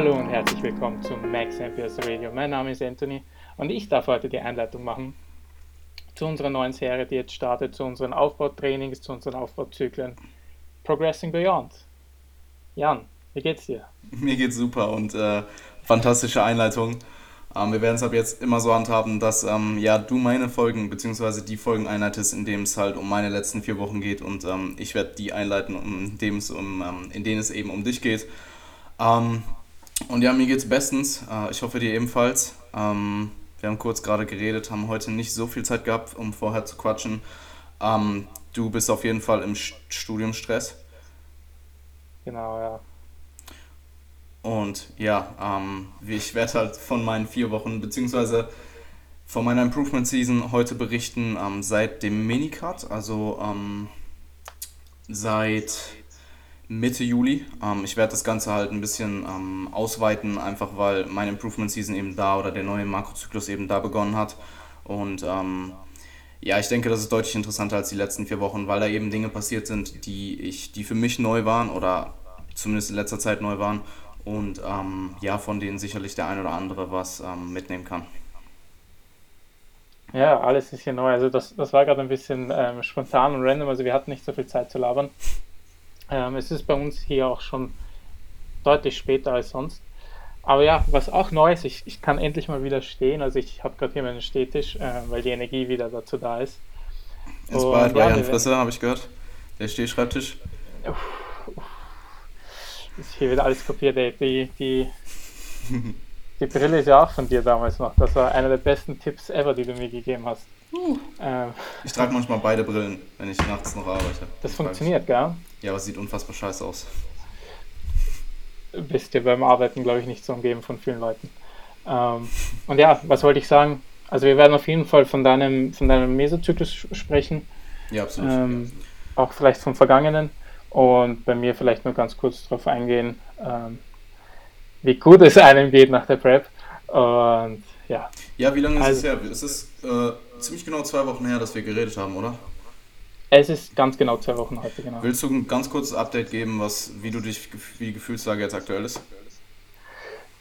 Hallo und herzlich willkommen zum Max MPS Radio. Mein Name ist Anthony und ich darf heute die Einleitung machen zu unserer neuen Serie, die jetzt startet, zu unseren Aufbautrainings, zu unseren Aufbauzyklen Progressing Beyond. Jan, wie geht's dir? Mir geht's super und äh, fantastische Einleitung. Ähm, wir werden es ab jetzt immer so handhaben, dass ähm, ja, du meine Folgen bzw. die Folgen einleitest, in dem es halt um meine letzten vier Wochen geht und ähm, ich werde die einleiten, um, um, ähm, in denen es eben um dich geht. Ähm, und ja, mir geht's bestens. Äh, ich hoffe dir ebenfalls. Ähm, wir haben kurz gerade geredet, haben heute nicht so viel Zeit gehabt, um vorher zu quatschen. du bist auf jeden Fall im Studiumstress. Genau, ja. Und ja, ähm, ich werde halt von meinen vier Wochen, beziehungsweise von meiner Improvement Season heute berichten, ähm, seit dem Minicut, also ähm, seit Mitte Juli. Ähm, ich werde das Ganze halt ein bisschen ähm, ausweiten, einfach weil meine Improvement Season eben da oder der neue Makrozyklus eben da begonnen hat. Und ähm, ja, ich denke, das ist deutlich interessanter als die letzten vier Wochen, weil da eben Dinge passiert sind, die ich, die für mich neu waren oder zumindest in letzter Zeit neu waren und ähm, ja, von denen sicherlich der ein oder andere was ähm, mitnehmen kann. Ja, alles ist hier neu. Also das, das war gerade ein bisschen ähm, spontan und random, also wir hatten nicht so viel Zeit zu labern. Ähm, es ist bei uns hier auch schon deutlich später als sonst. Aber ja, was auch neu ist, ich, ich kann endlich mal wieder stehen. Also ich habe gerade hier meinen Stehtisch, äh, weil die Energie wieder dazu da ist. Inspired bei ja, Jan Frisser, habe ich gehört. Der Stehschreibtisch. Uff ist hier wieder alles kopiert, ey. Die, die, die Brille ist ja auch von dir damals noch. Das war einer der besten Tipps ever, die du mir gegeben hast. Uh. Ähm, ich trage manchmal beide Brillen, wenn ich nachts noch arbeite. Das funktioniert, gell? Ja, aber es sieht unfassbar scheiße aus. Bist ja beim Arbeiten, glaube ich, nicht so umgeben von vielen Leuten. Ähm, und ja, was wollte ich sagen? Also wir werden auf jeden Fall von deinem, von deinem Mesozyklus sprechen. Ja, absolut. Ähm, auch vielleicht vom Vergangenen. Und bei mir vielleicht nur ganz kurz darauf eingehen, ähm, wie gut es einem geht nach der Prep. Und ja. Ja, wie lange ist also, es her? Es ist äh, ziemlich genau zwei Wochen her, dass wir geredet haben, oder? Es ist ganz genau zwei Wochen heute, genau. Willst du ein ganz kurzes Update geben, was, wie du dich, wie die Gefühlslage jetzt aktuell ist?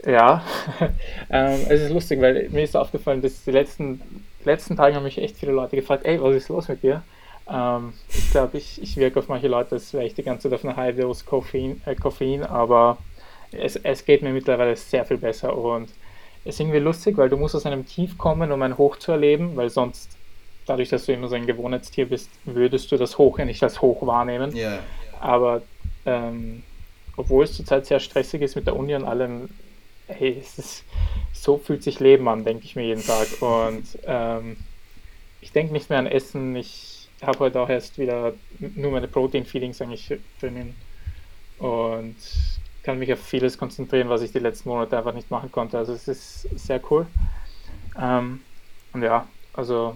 Ja, ähm, es ist lustig, weil mir ist aufgefallen, dass die letzten, letzten Tage haben mich echt viele Leute gefragt, ey, was ist los mit dir? Ähm, ich glaube, ich, ich wirke auf manche Leute, als wäre ich die ganze Zeit auf einer High Dose Koffein, äh, Koffein aber es, es geht mir mittlerweile sehr viel besser und ist irgendwie lustig, weil du musst aus einem Tief kommen, um ein Hoch zu erleben, weil sonst, dadurch, dass du immer so ein Gewohnheitstier bist, würdest du das Hoch ja nicht als Hoch wahrnehmen. Yeah. Aber ähm, obwohl es zurzeit sehr stressig ist mit der Uni und allem, hey, es ist, so fühlt sich Leben an, denke ich mir jeden Tag. Und ähm, ich denke nicht mehr an Essen, ich habe heute auch erst wieder nur meine Protein-Feelings eigentlich drinnen und kann mich auf vieles konzentrieren, was ich die letzten Monate einfach nicht machen konnte. Also es ist sehr cool. Ähm, und ja, also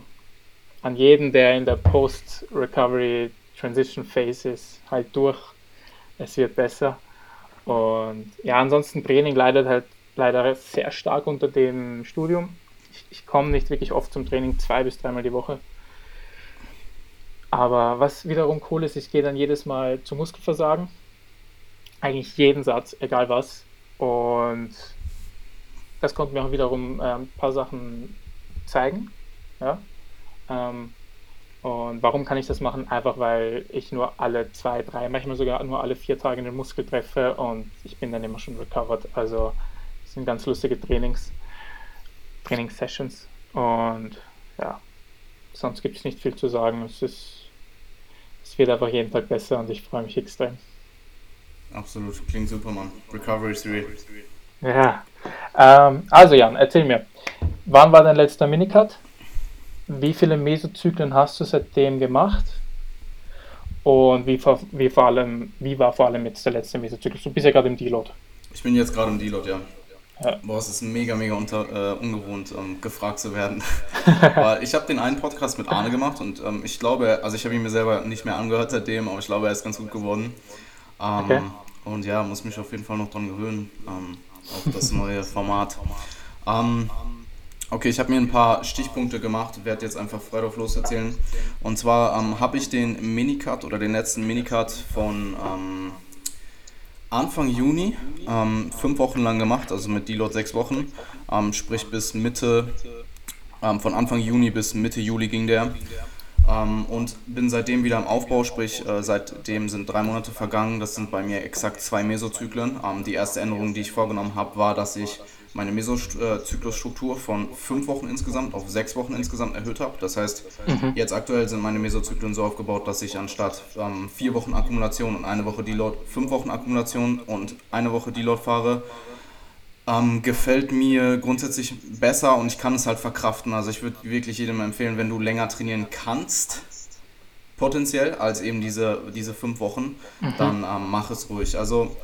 an jeden, der in der Post-Recovery Transition Phase ist, halt durch. Es wird besser. Und ja, ansonsten Training leidet halt leider sehr stark unter dem Studium. Ich, ich komme nicht wirklich oft zum Training, zwei bis dreimal die Woche. Aber was wiederum cool ist, ich gehe dann jedes Mal zu Muskelversagen. Eigentlich jeden Satz, egal was. Und das konnte mir auch wiederum äh, ein paar Sachen zeigen. Ja? Ähm, und warum kann ich das machen? Einfach weil ich nur alle zwei, drei, manchmal sogar nur alle vier Tage den Muskel treffe und ich bin dann immer schon recovered. Also es sind ganz lustige Trainings, Trainingssessions. Und ja, sonst gibt es nicht viel zu sagen. Es ist es wird einfach jeden Tag besser und ich freue mich extrem. Absolut, klingt super, Mann. Recovery is real. Ja. Ähm, also Jan, erzähl mir, wann war dein letzter Minicut? Wie viele Mesozyklen hast du seitdem gemacht? Und wie, wie, vor allem, wie war vor allem jetzt der letzte Mesozyklus? Du bist ja gerade im Deload. Ich bin jetzt gerade im Deload, ja. Ja. Boah, es ist mega, mega unter, äh, ungewohnt, ähm, gefragt zu werden. Weil ich habe den einen Podcast mit Arne gemacht und ähm, ich glaube, also ich habe ihn mir selber nicht mehr angehört seitdem, aber ich glaube, er ist ganz gut geworden. Ähm, okay. Und ja, muss mich auf jeden Fall noch dran gewöhnen, ähm, auf das neue Format. Ähm, okay, ich habe mir ein paar Stichpunkte gemacht, werde jetzt einfach frei drauf loserzählen. Und zwar ähm, habe ich den Minicut oder den letzten Minicut von Anfang Juni, ähm, fünf Wochen lang gemacht, also mit Deload sechs Wochen, ähm, sprich bis Mitte, ähm, von Anfang Juni bis Mitte Juli ging der. Ähm, und bin seitdem wieder im Aufbau, sprich äh, seitdem sind drei Monate vergangen, das sind bei mir exakt zwei Mesozyklen. Ähm, die erste Änderung, die ich vorgenommen habe, war, dass ich meine Mesozyklusstruktur von fünf Wochen insgesamt auf sechs Wochen insgesamt erhöht habe. Das heißt, mhm. jetzt aktuell sind meine Mesozyklen so aufgebaut, dass ich anstatt ähm, vier Wochen Akkumulation und eine Woche Deload, fünf Wochen Akkumulation und eine Woche Deload fahre. Ähm, gefällt mir grundsätzlich besser und ich kann es halt verkraften. Also ich würde wirklich jedem empfehlen, wenn du länger trainieren kannst, potenziell, als eben diese, diese fünf Wochen, mhm. dann ähm, mach es ruhig. Also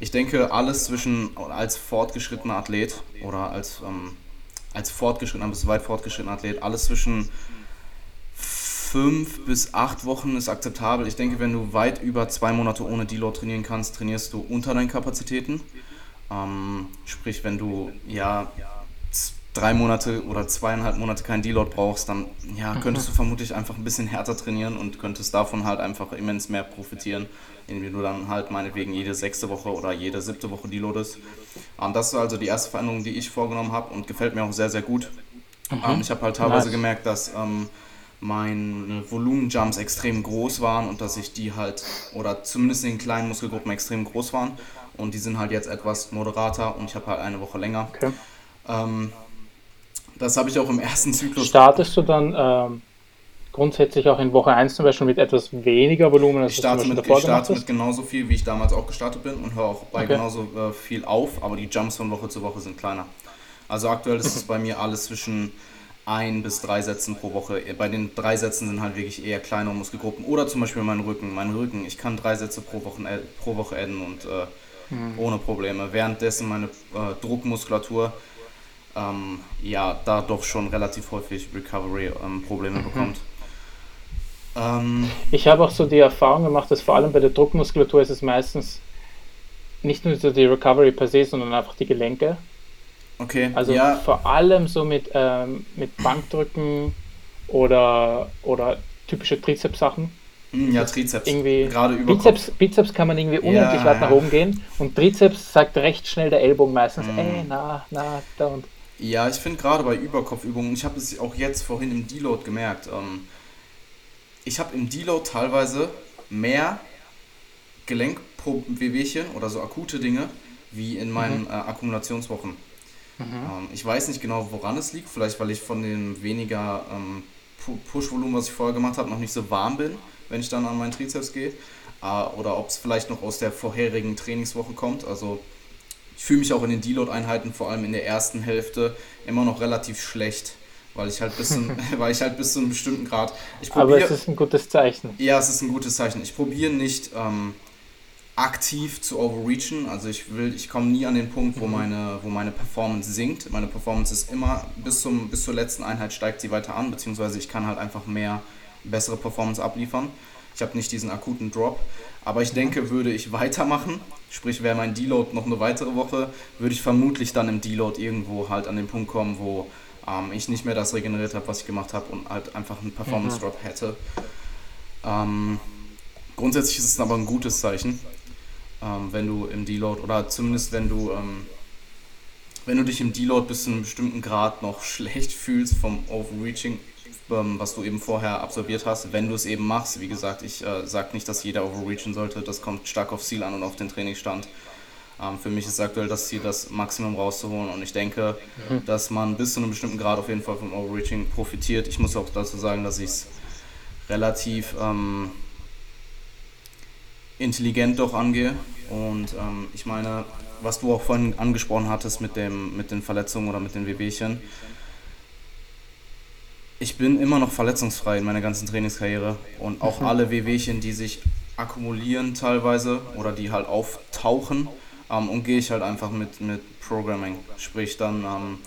ich denke, alles zwischen als fortgeschrittener Athlet oder als, ähm, als fortgeschrittener bis weit fortgeschrittener Athlet, alles zwischen fünf bis acht Wochen ist akzeptabel. Ich denke, wenn du weit über zwei Monate ohne Deload trainieren kannst, trainierst du unter deinen Kapazitäten. Ähm, sprich, wenn du ja drei Monate oder zweieinhalb Monate keinen Deload brauchst, dann ja, könntest du vermutlich einfach ein bisschen härter trainieren und könntest davon halt einfach immens mehr profitieren, indem du dann halt meinetwegen jede sechste Woche oder jede siebte Woche deloadest. Ähm, das ist also die erste Veränderung, die ich vorgenommen habe und gefällt mir auch sehr, sehr gut. Mhm. Ähm, ich habe halt teilweise nice. gemerkt, dass ähm, meine Volumenjumps extrem groß waren und dass ich die halt, oder zumindest in den kleinen Muskelgruppen extrem groß waren. Und die sind halt jetzt etwas moderater und ich habe halt eine Woche länger. Okay. Ähm, das habe ich auch im ersten Zyklus. Startest du dann ähm, grundsätzlich auch in Woche 1 zum Beispiel mit etwas weniger Volumen, als ich starte du mit, davor Ich starte mit genauso viel, wie ich damals auch gestartet bin und höre auch bei okay. genauso äh, viel auf, aber die Jumps von Woche zu Woche sind kleiner. Also aktuell ist es bei mir alles zwischen ein bis drei Sätzen pro Woche. Bei den drei Sätzen sind halt wirklich eher kleinere Muskelgruppen. Oder zum Beispiel mein Rücken. Mein Rücken, ich kann drei Sätze pro Woche, äh, pro Woche adden und äh, mhm. ohne Probleme. Währenddessen meine äh, Druckmuskulatur ähm, ja da doch schon relativ häufig Recovery-Probleme ähm, mhm. bekommt. Ähm, ich habe auch so die Erfahrung gemacht, dass vor allem bei der Druckmuskulatur ist es meistens nicht nur so die Recovery per se, sondern einfach die Gelenke. Okay. Also ja. vor allem so mit, ähm, mit Bankdrücken oder, oder typische Trizeps-Sachen. Hm, ja, Trizeps. Irgendwie Gerade über Bizeps, Bizeps kann man irgendwie unendlich ja. weit nach oben gehen und Trizeps sagt recht schnell der Ellbogen meistens, mm. ey, na, na, da und. Ja, ich finde gerade bei Überkopfübungen, ich habe es auch jetzt vorhin im Deload gemerkt, ähm, ich habe im Deload teilweise mehr Gelenkwehwehchen oder so akute Dinge wie in meinen mhm. äh, Akkumulationswochen. Mhm. Ähm, ich weiß nicht genau, woran es liegt. Vielleicht, weil ich von dem weniger ähm, Push-Volumen, was ich vorher gemacht habe, noch nicht so warm bin, wenn ich dann an meinen Trizeps gehe. Äh, oder ob es vielleicht noch aus der vorherigen Trainingswoche kommt. Also ich fühle mich auch in den Deload-Einheiten, vor allem in der ersten Hälfte, immer noch relativ schlecht weil ich halt bis zum, weil ich halt bis zu einem bestimmten Grad. Probier, Aber es ist ein gutes Zeichen. Ja, es ist ein gutes Zeichen. Ich probiere nicht ähm, aktiv zu overreachen. Also ich will, ich komme nie an den Punkt, wo mhm. meine, wo meine Performance sinkt. Meine Performance ist immer bis zum, bis zur letzten Einheit steigt sie weiter an, beziehungsweise ich kann halt einfach mehr bessere Performance abliefern. Ich habe nicht diesen akuten Drop. Aber ich denke, würde ich weitermachen, sprich wäre mein Deload noch eine weitere Woche, würde ich vermutlich dann im Deload irgendwo halt an den Punkt kommen, wo ähm, ich nicht mehr das regeneriert habe, was ich gemacht habe und halt einfach einen Performance Drop mhm. hätte. Ähm, grundsätzlich ist es aber ein gutes Zeichen, ähm, wenn du im Deload oder zumindest wenn du ähm, wenn du dich im Deload bis zu einem bestimmten Grad noch schlecht fühlst vom Overreaching, ähm, was du eben vorher absolviert hast, wenn du es eben machst. Wie gesagt, ich äh, sage nicht, dass jeder overreachen sollte, das kommt stark aufs Ziel an und auf den Trainingsstand. Ähm, für mich ist aktuell das Ziel, das Maximum rauszuholen und ich denke, mhm. dass man bis zu einem bestimmten Grad auf jeden Fall vom Overreaching profitiert. Ich muss auch dazu sagen, dass ich es relativ ähm, intelligent doch angehe und ähm, ich meine, was du auch vorhin angesprochen hattest mit, dem, mit den Verletzungen oder mit den Wehwehchen, ich bin immer noch verletzungsfrei in meiner ganzen Trainingskarriere und auch mhm. alle Wehwehchen, die sich akkumulieren teilweise oder die halt auftauchen, ähm, und gehe ich halt einfach mit, mit Programming. Sprich dann ähm,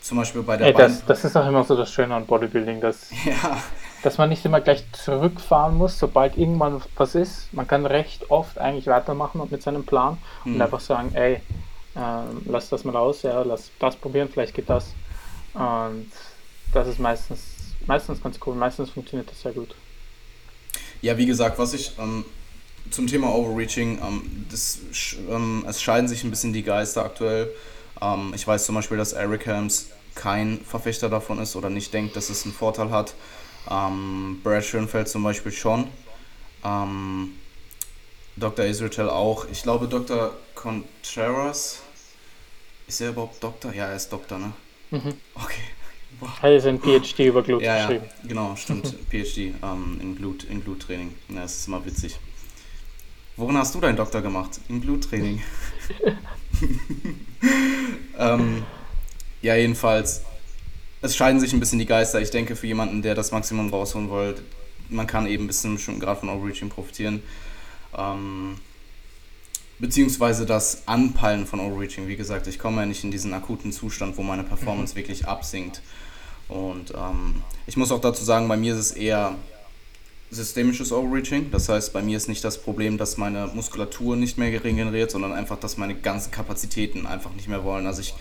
zum Beispiel bei der Ey, das, das ist auch immer so das Schöne an Bodybuilding, dass, ja. Dass man nicht immer gleich zurückfahren muss, sobald irgendwann was ist. Man kann recht oft eigentlich weitermachen mit seinem Plan hm. und einfach sagen, ey, äh, lass das mal aus, ja, lass das probieren, vielleicht geht das. Und das ist meistens, meistens ganz cool, meistens funktioniert das sehr gut. Ja, wie gesagt, was ich ähm, zum Thema Overreaching, ähm, das, ähm, es scheiden sich ein bisschen die Geister aktuell. Ähm, ich weiß zum Beispiel, dass Eric Helms kein Verfechter davon ist oder nicht denkt, dass es einen Vorteil hat. Ähm, Brad Schönfeld zum Beispiel schon. Ähm, Dr. Israel auch. Ich glaube, Dr. Contreras. Ist er überhaupt Doktor? Ja, er ist Doktor, ne? Mhm. Okay. Wow. Er ist ein PhD über Glut ja, geschrieben. Ja, genau, stimmt. PhD ähm, in, Glut, in Gluttraining. Ja, das ist immer witzig. Worin hast du deinen Doktor gemacht? In Gluttraining. ähm, ja, jedenfalls. Es scheiden sich ein bisschen die Geister. Ich denke, für jemanden, der das Maximum rausholen wollte, man kann eben bis zu einem bestimmten Grad von Overreaching profitieren. Ähm, beziehungsweise das Anpeilen von Overreaching. Wie gesagt, ich komme ja nicht in diesen akuten Zustand, wo meine Performance mhm. wirklich absinkt. Und ähm, ich muss auch dazu sagen, bei mir ist es eher systemisches Overreaching. Das heißt, bei mir ist nicht das Problem, dass meine Muskulatur nicht mehr regeneriert, sondern einfach, dass meine ganzen Kapazitäten einfach nicht mehr wollen. Also ich,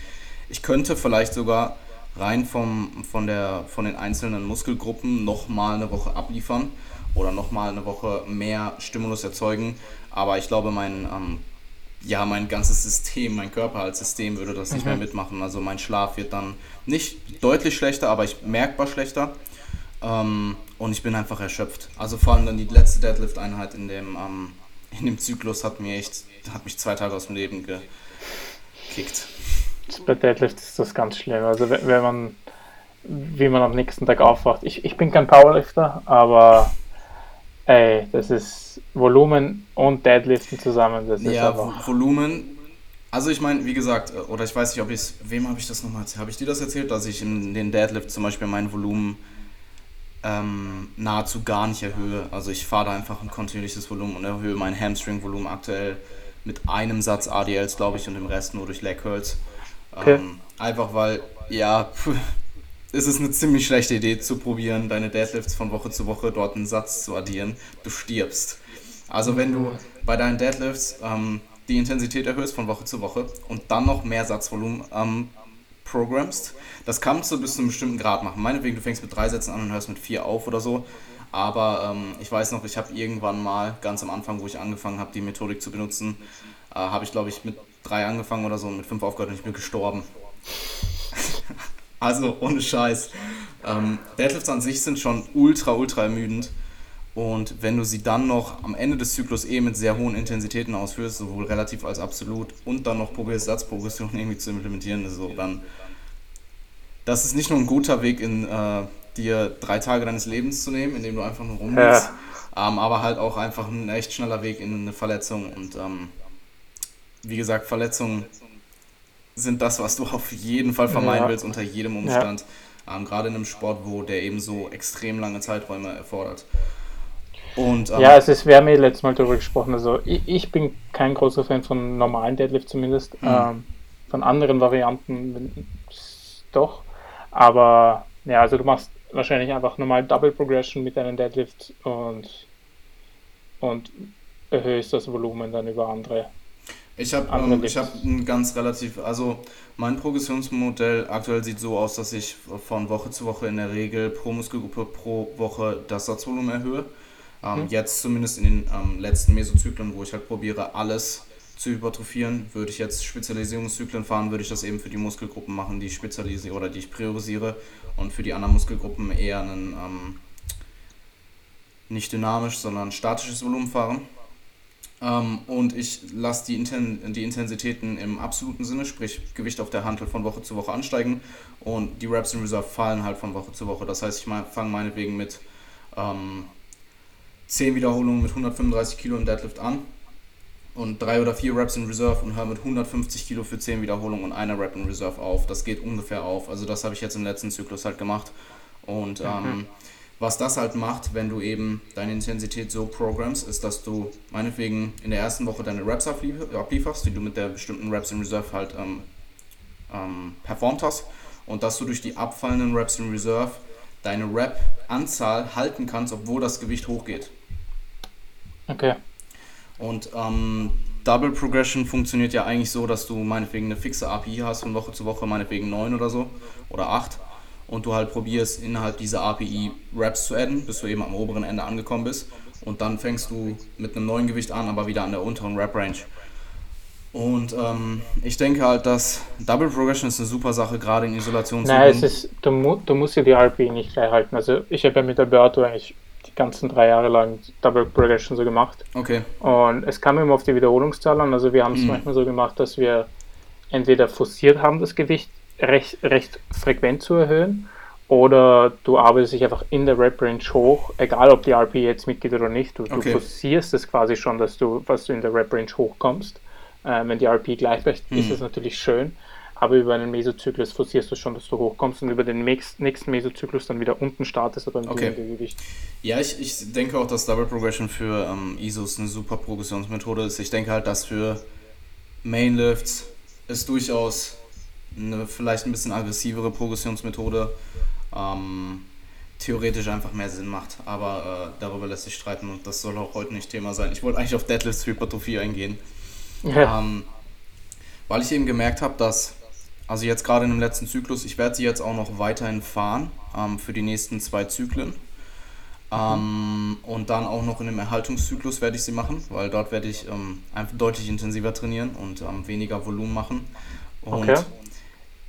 ich könnte vielleicht sogar rein vom, von, der, von den einzelnen Muskelgruppen nochmal eine Woche abliefern oder nochmal eine Woche mehr Stimulus erzeugen. Aber ich glaube, mein, ähm, ja, mein ganzes System, mein Körper als System würde das nicht mhm. mehr mitmachen. Also mein Schlaf wird dann nicht deutlich schlechter, aber ich merkbar schlechter. Ähm, und ich bin einfach erschöpft. Also vor allem dann die letzte Deadlift-Einheit in dem, ähm, in dem Zyklus hat mir echt, hat mich zwei Tage aus dem Leben gekickt. Bei Deadlift ist das ganz schlimm. Also wenn man, wie man am nächsten Tag aufwacht. Ich, ich bin kein Powerlifter, aber ey, das ist Volumen und Deadliften zusammen. Das ja, einfach... Volumen. Also ich meine, wie gesagt, äh, oder ich weiß nicht, ob ich es, wem habe ich das nochmal erzählt? Habe ich dir das erzählt, dass ich in den Deadlift zum Beispiel mein Volumen ähm, nahezu gar nicht erhöhe. Also ich fahre da einfach ein kontinuierliches Volumen und erhöhe mein Hamstring-Volumen aktuell mit einem Satz ADLs, glaube ich, und dem Rest nur durch Leg Curls. Okay. Ähm, einfach weil, ja, es ist eine ziemlich schlechte Idee zu probieren, deine Deadlifts von Woche zu Woche dort einen Satz zu addieren. Du stirbst. Also wenn du bei deinen Deadlifts ähm, die Intensität erhöhst von Woche zu Woche und dann noch mehr Satzvolumen ähm, programmst. Das kannst du bis zu einem bestimmten Grad machen. Meinetwegen, du fängst mit drei Sätzen an und hörst mit vier auf oder so. Aber ähm, ich weiß noch, ich habe irgendwann mal, ganz am Anfang, wo ich angefangen habe, die Methodik zu benutzen, äh, habe ich, glaube ich, mit drei angefangen oder so und mit fünf aufgehört und ich bin gestorben. also ohne Scheiß. Ähm, Deadlifts an sich sind schon ultra, ultra ermüdend. Und wenn du sie dann noch am Ende des Zyklus eh mit sehr hohen Intensitäten ausführst, sowohl relativ als absolut, und dann noch probierst, Satzprogression irgendwie zu implementieren, so, dann das ist nicht nur ein guter Weg, in äh, dir drei Tage deines Lebens zu nehmen, indem du einfach nur rumliegst, ja. ähm, aber halt auch einfach ein echt schneller Weg in eine Verletzung. Und ähm, wie gesagt, Verletzungen sind das, was du auf jeden Fall vermeiden ja. willst, unter jedem Umstand. Ja. Ähm, Gerade in einem Sport, wo der eben so extrem lange Zeiträume erfordert. Und, ähm, ja, es ist, wir haben ja letztes Mal darüber gesprochen. Also ich, ich, bin kein großer Fan von normalen Deadlift zumindest. Mhm. Ähm, von anderen Varianten doch. Aber ja, also du machst wahrscheinlich einfach normal Double Progression mit deinem Deadlift und, und erhöhst das Volumen dann über andere. Ich habe ähm, hab ein ganz relativ, also mein Progressionsmodell aktuell sieht so aus, dass ich von Woche zu Woche in der Regel pro Muskelgruppe pro Woche das Satzvolumen erhöhe. Ähm, hm. Jetzt zumindest in den ähm, letzten Mesozyklen, wo ich halt probiere, alles zu hypertrophieren. Würde ich jetzt Spezialisierungszyklen fahren, würde ich das eben für die Muskelgruppen machen, die ich spezialisiere oder die ich priorisiere und für die anderen Muskelgruppen eher ein ähm, nicht dynamisch, sondern statisches Volumen fahren. Ähm, und ich lasse die, Inten die Intensitäten im absoluten Sinne, sprich Gewicht auf der Hantel von Woche zu Woche ansteigen und die Reps in Reserve fallen halt von Woche zu Woche. Das heißt, ich fange meinetwegen mit ähm, 10 Wiederholungen mit 135 Kilo im Deadlift an und drei oder vier Reps in Reserve und höre mit 150 Kilo für 10 Wiederholungen und einer Rep in Reserve auf. Das geht ungefähr auf. Also das habe ich jetzt im letzten Zyklus halt gemacht. Und mhm. Was das halt macht, wenn du eben deine Intensität so programmst, ist, dass du meinetwegen in der ersten Woche deine Reps ablieferst, die du mit der bestimmten Reps in Reserve halt ähm, ähm, performt hast. Und dass du durch die abfallenden Reps in Reserve deine Rep-Anzahl halten kannst, obwohl das Gewicht hochgeht. Okay. Und ähm, Double Progression funktioniert ja eigentlich so, dass du meinetwegen eine fixe API hast von Woche zu Woche, meinetwegen 9 oder so oder 8. und du halt probierst, innerhalb dieser API Reps zu adden, bis du eben am oberen Ende angekommen bist. Und dann fängst du mit einem neuen Gewicht an, aber wieder an der unteren Rep-Range. Und ähm, ich denke halt, dass Double Progression ist eine super Sache, gerade in Isolation Nein, es ist, du, mu du musst ja die RP nicht gleich halten. Also ich habe ja mit Alberto eigentlich die ganzen drei Jahre lang Double Progression so gemacht. Okay. Und es kam immer auf die Wiederholungszahl an. Also wir haben es mhm. manchmal so gemacht, dass wir entweder forciert haben, das Gewicht recht, recht frequent zu erhöhen, oder du arbeitest dich einfach in der Rep-Range hoch, egal ob die RP jetzt mitgeht oder nicht. Du, okay. du forcierst es quasi schon, dass du, was du in der Rep-Range hochkommst. Äh, wenn die RP gleich bleibt, mhm. ist das natürlich schön. Aber über einen Mesozyklus forcierst du schon, dass du hochkommst und über den nächsten Mesozyklus dann wieder unten startest, aber im okay. Gewicht. Ja, ich, ich denke auch, dass Double Progression für ähm, ISOs eine super Progressionsmethode ist. Ich denke halt, dass für Mainlifts es durchaus eine vielleicht ein bisschen aggressivere Progressionsmethode ähm, theoretisch einfach mehr Sinn macht. Aber äh, darüber lässt sich streiten und das soll auch heute nicht Thema sein. Ich wollte eigentlich auf Deadlifts Hypertrophie eingehen. Ja. Ähm, weil ich eben gemerkt habe, dass, also jetzt gerade in dem letzten Zyklus, ich werde sie jetzt auch noch weiterhin fahren ähm, für die nächsten zwei Zyklen. Ähm, und dann auch noch in dem Erhaltungszyklus werde ich sie machen, weil dort werde ich ähm, einfach deutlich intensiver trainieren und ähm, weniger Volumen machen. Und okay.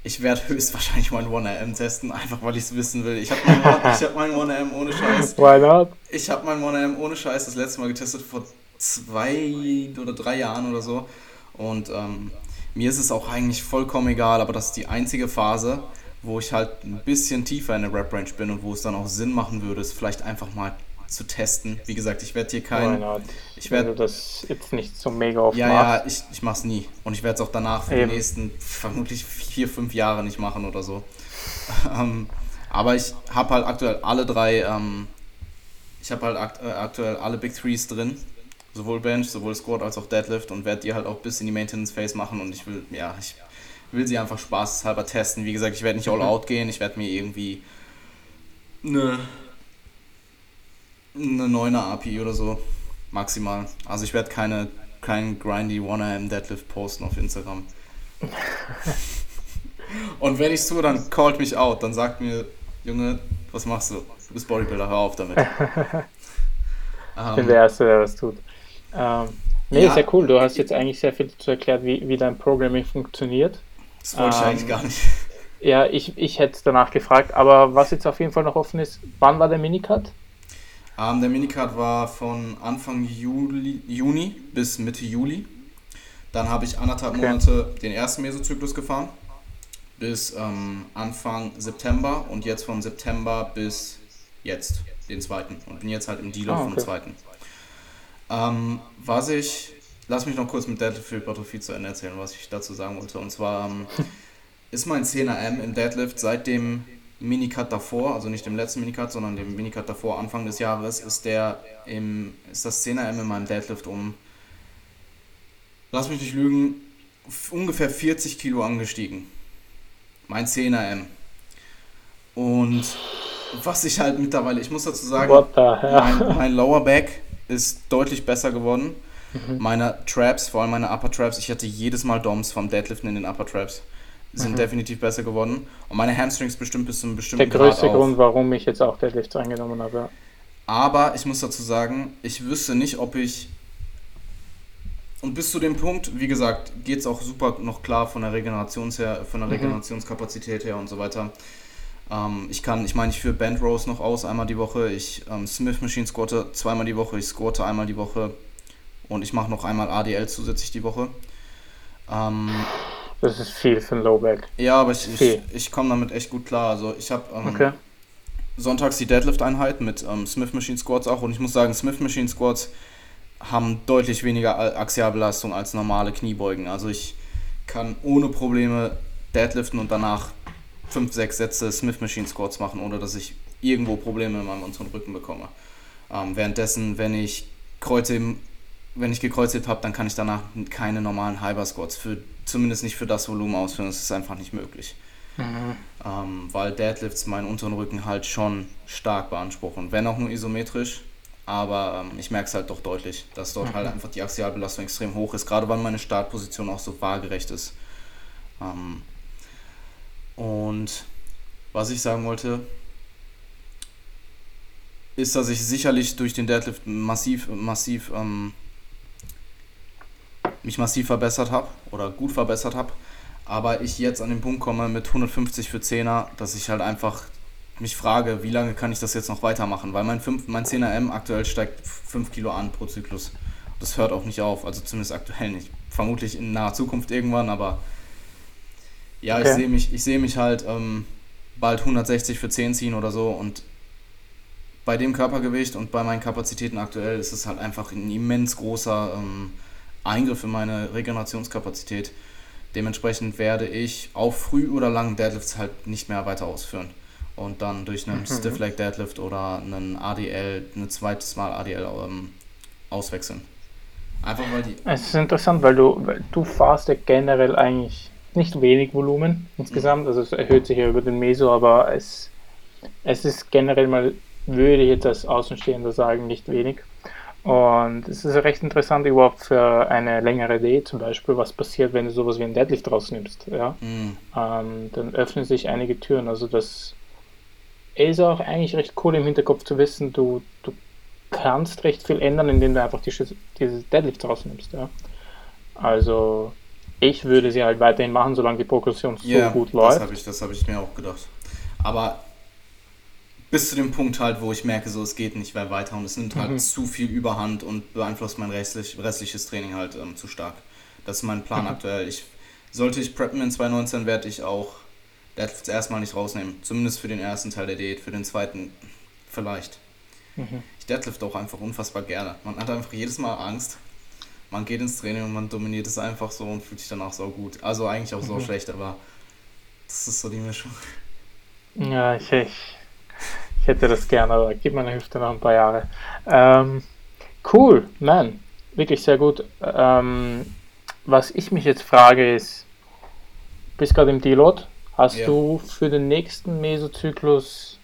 Ich werde höchstwahrscheinlich mein 1RM testen, einfach weil ich es wissen will. Ich habe mein, hab mein 1RM ohne Scheiß. Why not? Ich habe mein 1RM ohne Scheiß das letzte Mal getestet vor zwei oder drei Jahren oder so. Und ähm, mir ist es auch eigentlich vollkommen egal, aber das ist die einzige Phase, wo ich halt ein bisschen tiefer in der Rap-Range bin und wo es dann auch Sinn machen würde, es vielleicht einfach mal zu testen. Wie gesagt, ich werde hier kein. Ich werde das jetzt nicht so mega oft Ja, macht. ja, ich, ich mache es nie. Und ich werde es auch danach für Eben. die nächsten vermutlich vier, fünf Jahre nicht machen oder so. ähm, aber ich habe halt aktuell alle drei. Ähm, ich habe halt akt äh, aktuell alle Big Threes drin sowohl Bench, sowohl Squat als auch Deadlift und werde die halt auch bis in die Maintenance Phase machen und ich will, ja, ich will sie einfach spaßhalber testen. Wie gesagt, ich werde nicht all mhm. out gehen, ich werde mir irgendwie eine, eine 9er API oder so maximal. Also ich werde keine kein grindy 1am Deadlift posten auf Instagram. und wenn ich tue, dann callt mich out, dann sagt mir, Junge, was machst du? Du bist Bodybuilder, hör auf damit. ich bin der Erste, der das tut. Ähm, nee, ja. sehr cool. Du hast jetzt eigentlich sehr viel dazu erklärt, wie, wie dein Programming funktioniert. Das wollte ähm, ich eigentlich gar nicht. Ja, ich, ich hätte danach gefragt, aber was jetzt auf jeden Fall noch offen ist, wann war der Minicut? Ähm, der Minicut war von Anfang Juli, Juni bis Mitte Juli. Dann habe ich anderthalb okay. Monate den ersten Mesozyklus gefahren bis ähm, Anfang September und jetzt von September bis jetzt den zweiten und bin jetzt halt im Dealer ah, okay. vom zweiten. Ähm, was ich, lass mich noch kurz mit Deadlift Hypertrophie zu Ende erzählen, was ich dazu sagen wollte. Und zwar ähm, ist mein 10er M im Deadlift seit dem Minicut davor, also nicht dem letzten Minicut, sondern dem Minicut davor, Anfang des Jahres, ist der im, ist das 10er M in meinem Deadlift um, lass mich nicht lügen, ungefähr 40 Kilo angestiegen. Mein 10er M. Und was ich halt mittlerweile, ich muss dazu sagen, mein, mein Lower Back ist deutlich besser geworden. Mhm. Meine Traps, vor allem meine Upper Traps, ich hatte jedes Mal DOMs vom Deadliften in den Upper Traps, sind mhm. definitiv besser geworden. Und meine Hamstrings bestimmt bis zu einem bestimmten Der größte Grad Grund, warum ich jetzt auch Deadlifts eingenommen habe. Aber ich muss dazu sagen, ich wüsste nicht, ob ich. Und bis zu dem Punkt, wie gesagt, geht es auch super noch klar von der Regenerations her, von der mhm. Regenerationskapazität her und so weiter. Ähm, ich kann, ich meine, ich führe Band Rows noch aus, einmal die Woche. Ich ähm, Smith Machine squatte zweimal die Woche. Ich squatte einmal die Woche. Und ich mache noch einmal ADL zusätzlich die Woche. Ähm, das ist viel für ein Lowback. Ja, aber ich, ich, ich komme damit echt gut klar. Also ich habe ähm, okay. sonntags die Deadlift-Einheit mit ähm, Smith Machine Squats auch. Und ich muss sagen, Smith Machine Squats haben deutlich weniger Axialbelastung als normale Kniebeugen. Also ich kann ohne Probleme deadliften und danach fünf, sechs Sätze Smith Machine Squats machen, ohne dass ich irgendwo Probleme in meinem unteren Rücken bekomme. Ähm, währenddessen, wenn ich Kreuze, wenn ich gekreuzigt habe, dann kann ich danach keine normalen Hyper Squats, für, zumindest nicht für das Volumen ausführen. Das ist einfach nicht möglich. Mhm. Ähm, weil Deadlifts meinen unteren Rücken halt schon stark beanspruchen. Wenn auch nur isometrisch, aber ähm, ich merke es halt doch deutlich, dass dort halt mhm. halt einfach die Axialbelastung extrem hoch ist, gerade weil meine Startposition auch so waagerecht ist. Ähm, und was ich sagen wollte, ist, dass ich sicherlich durch den Deadlift massiv, massiv, ähm, mich massiv verbessert habe oder gut verbessert habe. Aber ich jetzt an den Punkt komme mit 150 für 10er, dass ich halt einfach mich frage, wie lange kann ich das jetzt noch weitermachen? Weil mein, 5, mein 10er M aktuell steigt 5 Kilo an pro Zyklus. Das hört auch nicht auf, also zumindest aktuell nicht. Vermutlich in naher Zukunft irgendwann, aber ja, okay. ich sehe mich, seh mich halt ähm, bald 160 für 10 ziehen oder so und bei dem Körpergewicht und bei meinen Kapazitäten aktuell ist es halt einfach ein immens großer ähm, Eingriff in meine Regenerationskapazität. Dementsprechend werde ich auf früh oder lang Deadlifts halt nicht mehr weiter ausführen und dann durch einen mhm. Stiff Leg Deadlift oder einen ADL, ein zweites Mal ADL ähm, auswechseln. Einfach weil die. Es ist interessant, weil du, weil du fahrst ja generell eigentlich nicht wenig Volumen insgesamt, mhm. also es erhöht sich ja über den Meso, aber es, es ist generell mal, würde ich jetzt als Außenstehender sagen, nicht wenig. Und es ist recht interessant überhaupt für eine längere Idee zum Beispiel, was passiert, wenn du sowas wie ein Deadlift rausnimmst. Ja? Mhm. Ähm, dann öffnen sich einige Türen. Also das ist auch eigentlich recht cool im Hinterkopf zu wissen, du, du kannst recht viel ändern, indem du einfach die, dieses Deadlift rausnimmst. Ja? Also ich würde sie halt weiterhin machen, solange die Progression so yeah, gut läuft. Das habe ich, hab ich mir auch gedacht. Aber bis zu dem Punkt halt, wo ich merke, so es geht nicht mehr weiter und es nimmt halt mhm. zu viel Überhand und beeinflusst mein restlich, restliches Training halt ähm, zu stark. Das ist mein Plan mhm. aktuell. Ich, sollte ich preppen in 2019, werde ich auch Deadlifts erstmal nicht rausnehmen. Zumindest für den ersten Teil der Diät, für den zweiten vielleicht. Mhm. Ich deadlift auch einfach unfassbar gerne. Man hat einfach jedes Mal Angst. Man geht ins Training und man dominiert es einfach so und fühlt sich danach so gut. Also eigentlich auch so mhm. schlecht, aber das ist so die Mischung. Ja, ich, ich, ich hätte das gerne, aber gib meine Hüfte noch ein paar Jahre. Ähm, cool, man. Wirklich sehr gut. Ähm, was ich mich jetzt frage ist, bist gerade im Deload? Hast ja. du für den nächsten Mesozyklus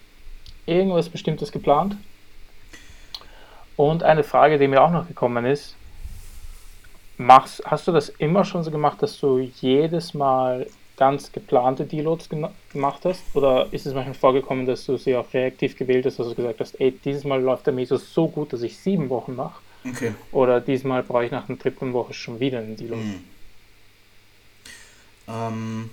irgendwas Bestimmtes geplant? Und eine Frage, die mir auch noch gekommen ist, machst, hast du das immer schon so gemacht, dass du jedes Mal ganz geplante Deloads gemacht hast? Oder ist es manchmal vorgekommen, dass du sie auch reaktiv gewählt hast, dass du gesagt hast, ey, dieses Mal läuft der Meso so gut, dass ich sieben Wochen mache? Okay. Oder diesmal brauche ich nach einer dritten Woche schon wieder einen Deload? Hm. Ähm,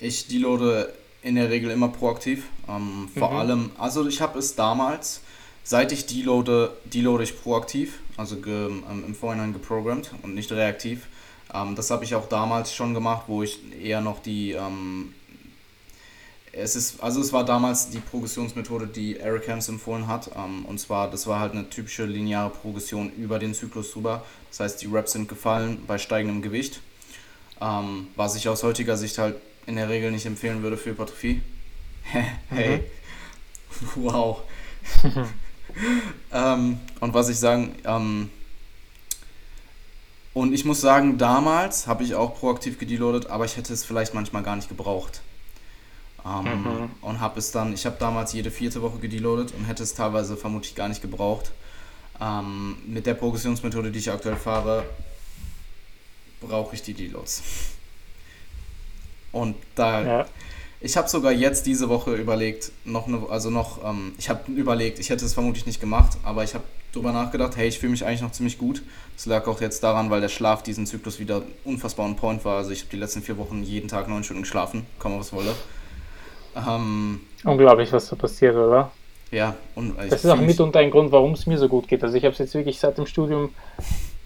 ich deloade in der Regel immer proaktiv. Ähm, vor mhm. allem, also ich habe es damals, seit ich deloade, deloade ich proaktiv, also ge, ähm, im Vorhinein geprogrammt und nicht reaktiv. Ähm, das habe ich auch damals schon gemacht, wo ich eher noch die ähm, es ist, also es war damals die Progressionsmethode, die Eric Hams empfohlen hat. Ähm, und zwar, das war halt eine typische lineare Progression über den Zyklus drüber. Das heißt, die Reps sind gefallen bei steigendem Gewicht. Ähm, was ich aus heutiger Sicht halt in der Regel nicht empfehlen würde für Hypertrophie. hey. Mhm. wow. ähm, und was ich sagen, ähm, und ich muss sagen, damals habe ich auch proaktiv gedeloadet, aber ich hätte es vielleicht manchmal gar nicht gebraucht. Ähm, mhm. Und habe es dann, ich habe damals jede vierte Woche gedeloadet und hätte es teilweise vermutlich gar nicht gebraucht. Ähm, mit der Progressionsmethode, die ich aktuell fahre, brauche ich die Deloads. Und da, ja. Ich habe sogar jetzt diese Woche überlegt, noch eine, also noch, ähm, ich habe überlegt, ich hätte es vermutlich nicht gemacht, aber ich habe darüber nachgedacht, hey, ich fühle mich eigentlich noch ziemlich gut. Das lag auch jetzt daran, weil der Schlaf diesen Zyklus wieder unfassbar on point war. Also ich habe die letzten vier Wochen jeden Tag neun Stunden geschlafen, komme was wolle. Ähm, Unglaublich, was da passiert, oder? Ja, und das ist auch mitunter ein Grund, warum es mir so gut geht. Also ich habe es jetzt wirklich seit dem Studium,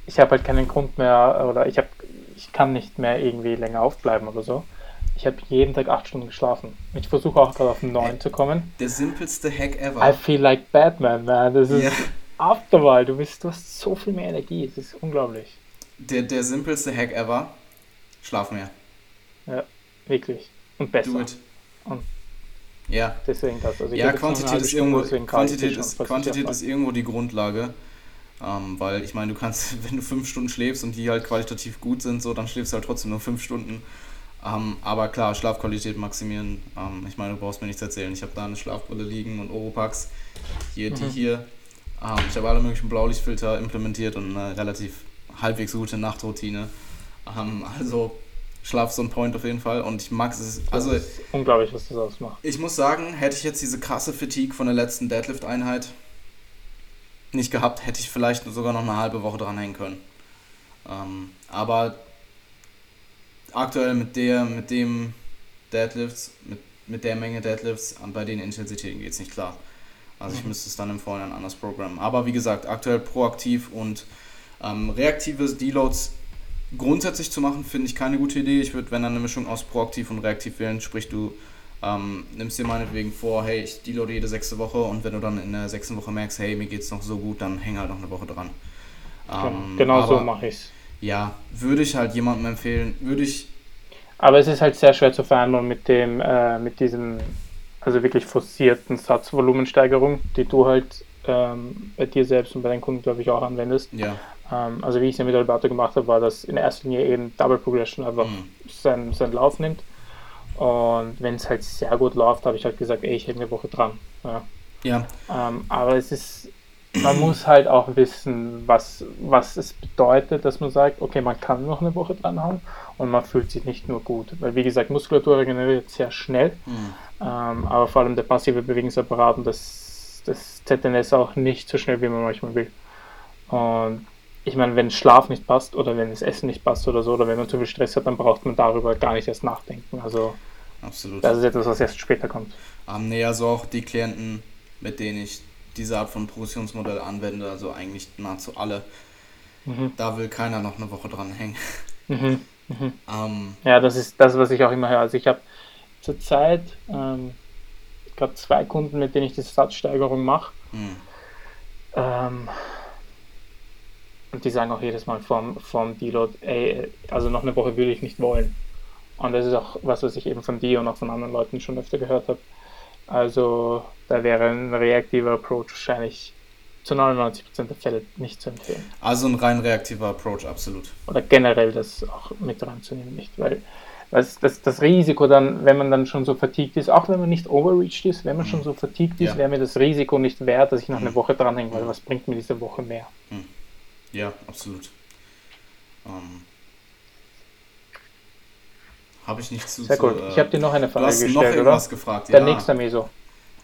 ich habe halt keinen Grund mehr oder ich habe, ich kann nicht mehr irgendwie länger aufbleiben oder so. Ich habe jeden Tag acht Stunden geschlafen. Ich versuche auch gerade auf neun zu kommen. Der simpelste Hack ever. I feel like Batman, man. Das ist yeah. Afterwahl. Du, bist, du hast so viel mehr Energie. Es ist unglaublich. Der, der simpelste Hack ever. Schlaf mehr. Ja, wirklich. Und besser. Do it. Und ja. Deswegen das. Also ja, Quantität, ist irgendwo, Quantität, ist, Quantität ist irgendwo die Grundlage. Ähm, weil ich meine, du kannst, wenn du fünf Stunden schläfst und die halt qualitativ gut sind, so, dann schläfst du halt trotzdem nur fünf Stunden. Ähm, aber klar, Schlafqualität maximieren. Ähm, ich meine, du brauchst mir nichts erzählen. Ich habe da eine Schlafbrille liegen und Oropax. Hier, mhm. die hier. Ähm, ich habe alle möglichen Blaulichtfilter implementiert und eine relativ halbwegs gute Nachtroutine. Ähm, also Schlaf ist on point auf jeden Fall und ich mag es. Also, unglaublich, was das ausmacht. Ich muss sagen, hätte ich jetzt diese krasse Fatigue von der letzten Deadlift-Einheit nicht gehabt, hätte ich vielleicht sogar noch eine halbe Woche dranhängen können. Ähm, aber aktuell mit der, mit dem Deadlifts, mit, mit der Menge Deadlifts, bei den Intensitäten geht es nicht klar. Also ich müsste es dann im Vorhinein anders programmen. Aber wie gesagt, aktuell proaktiv und ähm, reaktive Deloads grundsätzlich zu machen, finde ich keine gute Idee. Ich würde, wenn dann eine Mischung aus proaktiv und reaktiv wählen, sprich du ähm, nimmst dir meinetwegen vor, hey, ich deloade jede sechste Woche und wenn du dann in der sechsten Woche merkst, hey, mir geht es noch so gut, dann häng halt noch eine Woche dran. Ähm, genau so mache ich es. Ja, würde ich halt jemandem empfehlen, würde ich. Aber es ist halt sehr schwer zu vereinbaren mit dem, äh, mit diesem, also wirklich forcierten Satzvolumensteigerung, die du halt ähm, bei dir selbst und bei deinen Kunden, glaube ich, auch anwendest. Ja. Ähm, also wie ich es ja mit Alberto gemacht habe, war das in erster Linie eben Double Progression einfach mhm. seinen, seinen Lauf nimmt. Und wenn es halt sehr gut läuft, habe ich halt gesagt, ey, ich hänge eine Woche dran. Ja. ja. Ähm, aber es ist, man muss halt auch wissen, was, was es bedeutet, dass man sagt, okay, man kann noch eine Woche dran haben und man fühlt sich nicht nur gut. Weil wie gesagt, Muskulatur regeneriert sehr schnell, mhm. ähm, aber vor allem der passive Bewegungsapparat und das, das ZNS auch nicht so schnell, wie man manchmal will. Und ich meine, wenn Schlaf nicht passt oder wenn das Essen nicht passt oder so, oder wenn man zu viel Stress hat, dann braucht man darüber gar nicht erst nachdenken. Also Absolut. das ist etwas, was erst später kommt. Ähm, nee, also auch die Klienten, mit denen ich diese Art von Progressionsmodell anwende, also eigentlich nahezu alle, mhm. da will keiner noch eine Woche dran hängen. Mhm. Mhm. Ähm, ja, das ist das, was ich auch immer höre. Also ich habe zurzeit, ähm, ich glaube, zwei Kunden, mit denen ich die Satzsteigerung mache. Mhm. Ähm, und die sagen auch jedes Mal vom, vom Deload, ey, also noch eine Woche würde ich nicht wollen. Und das ist auch was, was ich eben von dir und auch von anderen Leuten schon öfter gehört habe. Also da wäre ein reaktiver Approach wahrscheinlich zu 99% der Fälle nicht zu empfehlen. Also ein rein reaktiver Approach, absolut. Oder generell das auch mit reinzunehmen, nicht? Weil das, das, das Risiko dann, wenn man dann schon so vertiegt ist, auch wenn man nicht overreached ist, wenn man mhm. schon so vertiegt ist, ja. wäre mir das Risiko nicht wert, dass ich noch eine mhm. Woche dranhänge, weil was bringt mir diese Woche mehr? Mhm. Ja, absolut. Ähm, habe ich nicht zu. Sehr gut. Äh, ich habe dir noch eine Frage du hast gestellt, noch irgendwas oder? gefragt. Der ja. nächste Meso.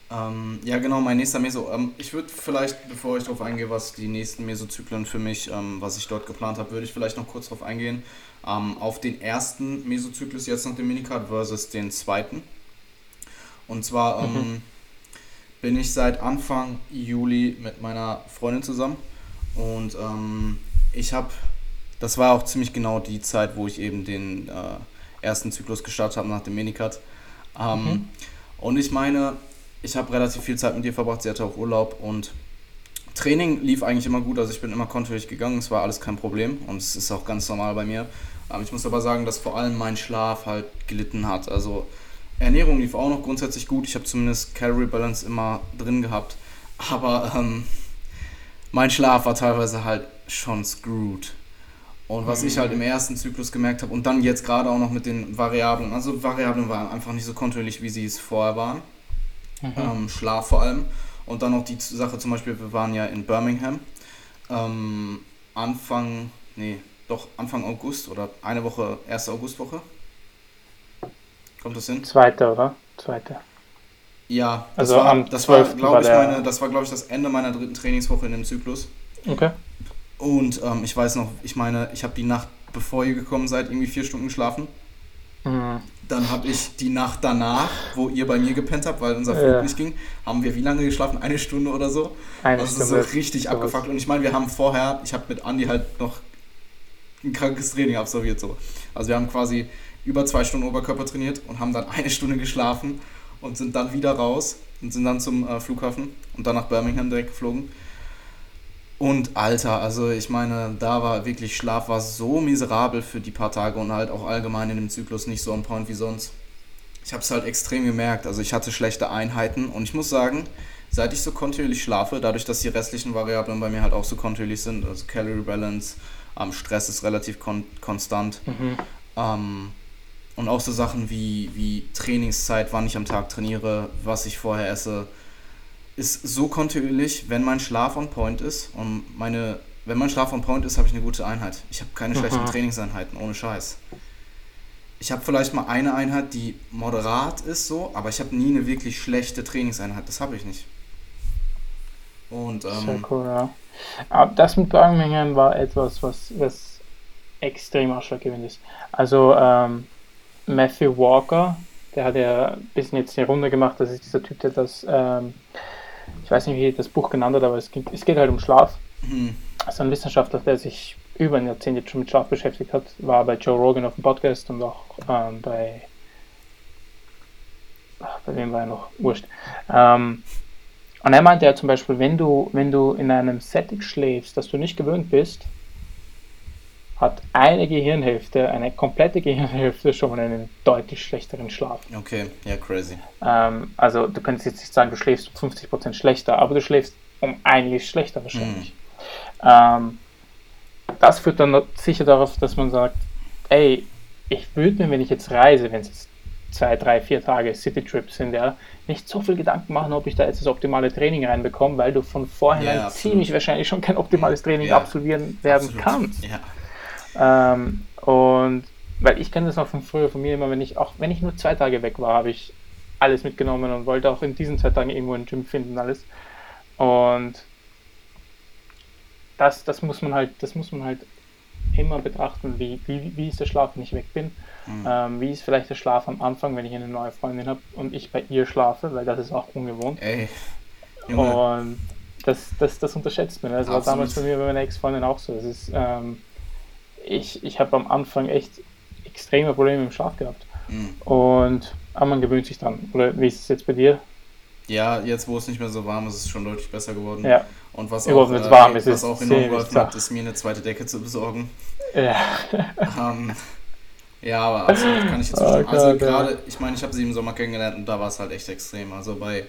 Ähm, ja, genau, mein nächster Meso. Ähm, ich würde vielleicht, bevor ich darauf eingehe, was die nächsten Mesozyklen für mich, ähm, was ich dort geplant habe, würde ich vielleicht noch kurz darauf eingehen. Ähm, auf den ersten Mesozyklus jetzt nach dem Minicard versus den zweiten. Und zwar ähm, mhm. bin ich seit Anfang Juli mit meiner Freundin zusammen. Und ähm, ich habe, das war auch ziemlich genau die Zeit, wo ich eben den äh, ersten Zyklus gestartet habe nach dem Minicut. Ähm, mhm. Und ich meine, ich habe relativ viel Zeit mit ihr verbracht, sie hatte auch Urlaub und Training lief eigentlich immer gut, also ich bin immer kontinuierlich gegangen, es war alles kein Problem und es ist auch ganz normal bei mir. Ähm, ich muss aber sagen, dass vor allem mein Schlaf halt gelitten hat. Also Ernährung lief auch noch grundsätzlich gut, ich habe zumindest Calorie Balance immer drin gehabt, aber ähm, mein Schlaf war teilweise halt schon screwed. Und was mhm. ich halt im ersten Zyklus gemerkt habe und dann jetzt gerade auch noch mit den Variablen, also Variablen waren einfach nicht so kontinuierlich, wie sie es vorher waren. Mhm. Ähm, Schlaf vor allem. Und dann noch die Sache zum Beispiel, wir waren ja in Birmingham. Ähm, Anfang, nee, doch Anfang August oder eine Woche, erste Augustwoche. Kommt das hin? Zweite, oder? Zweite. Ja, das also war, das war, glaube ich, meine, das war, glaube ich, das Ende meiner dritten Trainingswoche in dem Zyklus. Okay. Und ähm, ich weiß noch, ich meine, ich habe die Nacht, bevor ihr gekommen seid, irgendwie vier Stunden geschlafen. Mhm. Dann habe ich die Nacht danach, wo ihr bei mir gepennt habt, weil unser Flug ja. nicht ging, haben wir wie lange geschlafen? Eine Stunde oder so? Eine also Stunde. so richtig abgefuckt. Und ich meine, wir haben vorher, ich habe mit Andi halt noch ein krankes Training absolviert so. Also wir haben quasi über zwei Stunden Oberkörper trainiert und haben dann eine Stunde geschlafen und sind dann wieder raus und sind dann zum äh, Flughafen und dann nach Birmingham direkt geflogen. Und Alter, also ich meine, da war wirklich Schlaf war so miserabel für die paar Tage und halt auch allgemein in dem Zyklus nicht so on point wie sonst. Ich habe es halt extrem gemerkt. Also ich hatte schlechte Einheiten und ich muss sagen, seit ich so kontinuierlich schlafe, dadurch, dass die restlichen Variablen bei mir halt auch so kontinuierlich sind, also Calorie Balance, ähm, Stress ist relativ kon konstant, mhm. ähm, und auch so Sachen wie, wie Trainingszeit, wann ich am Tag trainiere, was ich vorher esse, ist so kontinuierlich, wenn mein Schlaf on point ist. Und meine, wenn mein Schlaf on point ist, habe ich eine gute Einheit. Ich habe keine Aha. schlechten Trainingseinheiten, ohne Scheiß. ich habe vielleicht mal eine Einheit, die moderat ist, so, aber ich habe nie eine wirklich schlechte Trainingseinheit. Das habe ich nicht. Und, ähm, Sehr cool, ja. Aber das mit Birmingham war etwas, was, was extrem ausschlaggebend ist. Also ähm, Matthew Walker, der hat ja ein bisschen jetzt eine Runde gemacht, das ist dieser Typ, der das, ähm, ich weiß nicht, wie das Buch genannt hat, aber es geht, es geht halt um Schlaf. Mhm. Also ein Wissenschaftler, der sich über ein Jahrzehnt jetzt schon mit Schlaf beschäftigt hat, war bei Joe Rogan auf dem Podcast und auch ähm, bei, ach, bei wem war er noch? Wurscht. Ähm, und er meinte ja zum Beispiel, wenn du, wenn du in einem Setting schläfst, das du nicht gewöhnt bist, hat eine Gehirnhälfte, eine komplette Gehirnhälfte schon einen deutlich schlechteren Schlaf. Okay, ja, crazy. Ähm, also du könntest jetzt nicht sagen, du schläfst 50% schlechter, aber du schläfst um einiges schlechter wahrscheinlich. Mm. Ähm, das führt dann sicher darauf, dass man sagt, ey, ich würde mir, wenn ich jetzt reise, wenn es jetzt zwei, drei, vier Tage City-Trips sind, ja, nicht so viel Gedanken machen, ob ich da jetzt das optimale Training reinbekomme, weil du von vornherein ja, ziemlich wahrscheinlich schon kein optimales Training ja, absolvieren werden absolut. kannst. Ja. Ähm, und weil ich kenne das noch von früher von mir immer, wenn ich auch, wenn ich nur zwei Tage weg war, habe ich alles mitgenommen und wollte auch in diesen zwei Tagen irgendwo ein Gym finden, alles. Und das, das muss man halt, das muss man halt immer betrachten, wie, wie, wie ist der Schlaf, wenn ich weg bin. Mhm. Ähm, wie ist vielleicht der Schlaf am Anfang, wenn ich eine neue Freundin habe und ich bei ihr schlafe, weil das ist auch ungewohnt. Ey, und das, das, das unterschätzt man. Das Absolut. war damals bei mir bei meiner Ex-Freundin auch so. Das ist, ähm, ich ich habe am Anfang echt extreme Probleme im Schlaf gehabt. Mhm. Und aber man gewöhnt sich dann. Oder wie ist es jetzt bei dir? Ja, jetzt wo es nicht mehr so warm ist, ist es schon deutlich besser geworden. Ja. Und was auch, äh, warm ist, was auch enorm geholfen hat, ist mir eine zweite Decke zu besorgen. Ja. ähm, ja, aber absolut kann ich jetzt. Oh, also gerade, ich meine, ich habe sie im Sommer kennengelernt und da war es halt echt extrem. Also bei.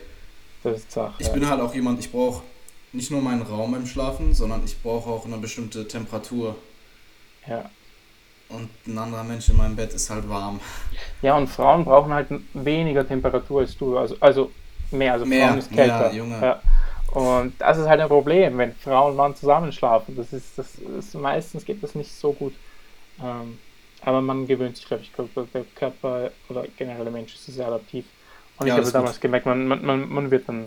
Das ist zart, ich ja. bin halt auch jemand, ich brauche nicht nur meinen Raum beim Schlafen, sondern ich brauche auch eine bestimmte Temperatur. Ja. Und ein anderer Mensch in meinem Bett ist halt warm. Ja, und Frauen brauchen halt weniger Temperatur als du. Also, also mehr, also mehr, Frauen ist kälter. Junge. Ja. Und das ist halt ein Problem, wenn Frau und Mann zusammenschlafen. Das ist, das ist meistens geht das nicht so gut. Ähm, aber man gewöhnt sich, glaube ich, der Körper oder generell der Mensch ist sehr adaptiv. Und ja, ich habe damals gut. gemerkt, man, man, man wird dann,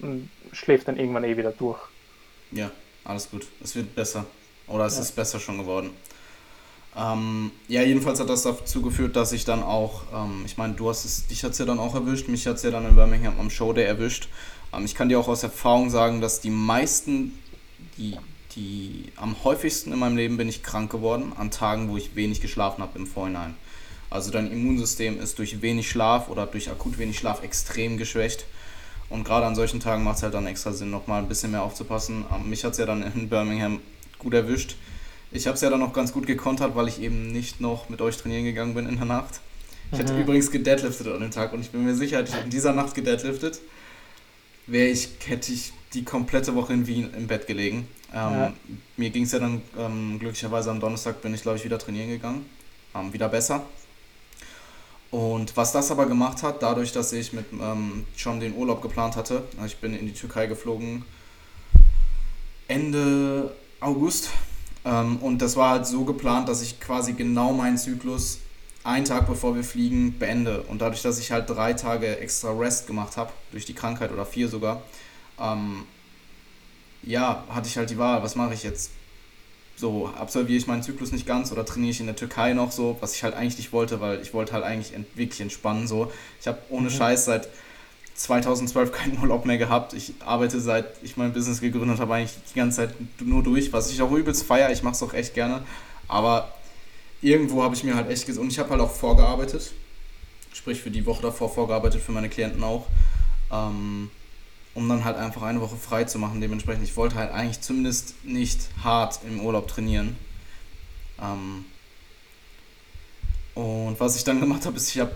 man schläft dann irgendwann eh wieder durch. Ja, alles gut. Es wird besser. Oder es ja. ist besser schon geworden. Ähm, ja, jedenfalls hat das dazu geführt, dass ich dann auch, ähm, ich meine, du hast es, dich hat es ja dann auch erwischt, mich hat es ja dann in Birmingham am Show Day erwischt. Ähm, ich kann dir auch aus Erfahrung sagen, dass die meisten, die, die am häufigsten in meinem Leben bin ich krank geworden, an Tagen, wo ich wenig geschlafen habe im Vorhinein. Also dein Immunsystem ist durch wenig Schlaf oder durch akut wenig Schlaf extrem geschwächt. Und gerade an solchen Tagen macht es halt dann extra Sinn, nochmal ein bisschen mehr aufzupassen. Ähm, mich hat es ja dann in Birmingham gut erwischt. Ich habe es ja dann noch ganz gut gekontert, weil ich eben nicht noch mit euch trainieren gegangen bin in der Nacht. Ich mhm. hatte übrigens gedeadliftet an dem Tag und ich bin mir sicher, hätte ich in dieser Nacht gedeadliftet, wäre ich, hätte ich die komplette Woche in Wien im Bett gelegen. Ähm, ja. Mir ging es ja dann ähm, glücklicherweise am Donnerstag bin ich, glaube ich, wieder trainieren gegangen. Ähm, wieder besser. Und was das aber gemacht hat, dadurch, dass ich mit ähm, schon den Urlaub geplant hatte, also ich bin in die Türkei geflogen Ende August. Ähm, und das war halt so geplant, dass ich quasi genau meinen Zyklus einen Tag bevor wir fliegen beende. Und dadurch, dass ich halt drei Tage extra Rest gemacht habe, durch die Krankheit oder vier sogar, ähm, ja, hatte ich halt die Wahl, was mache ich jetzt? So, absolviere ich meinen Zyklus nicht ganz oder trainiere ich in der Türkei noch so, was ich halt eigentlich nicht wollte, weil ich wollte halt eigentlich ent wirklich entspannen so. Ich habe ohne mhm. Scheiß seit 2012 keinen Urlaub mehr gehabt. Ich arbeite seit ich mein Business gegründet habe eigentlich die ganze Zeit nur durch, was ich auch übelst feiere. Ich mache es auch echt gerne. Aber irgendwo habe ich mir halt echt. Und ich habe halt auch vorgearbeitet. Sprich, für die Woche davor vorgearbeitet, für meine Klienten auch. Ähm, um dann halt einfach eine Woche frei zu machen. Dementsprechend, ich wollte halt eigentlich zumindest nicht hart im Urlaub trainieren. Ähm, und was ich dann gemacht habe, ist, ich habe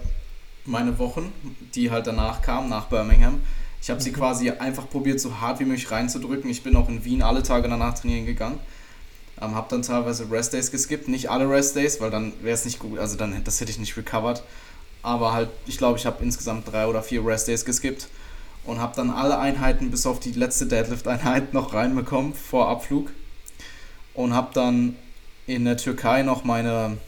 meine Wochen, die halt danach kamen, nach Birmingham, ich habe sie mhm. quasi einfach probiert, so hart wie möglich reinzudrücken. Ich bin auch in Wien alle Tage danach trainieren gegangen. Ähm, habe dann teilweise Restdays geskippt, nicht alle Restdays, weil dann wäre es nicht gut, also dann das hätte ich nicht recovered. Aber halt, ich glaube, ich habe insgesamt drei oder vier Restdays geskippt und habe dann alle Einheiten bis auf die letzte Deadlift-Einheit noch reinbekommen vor Abflug und habe dann in der Türkei noch meine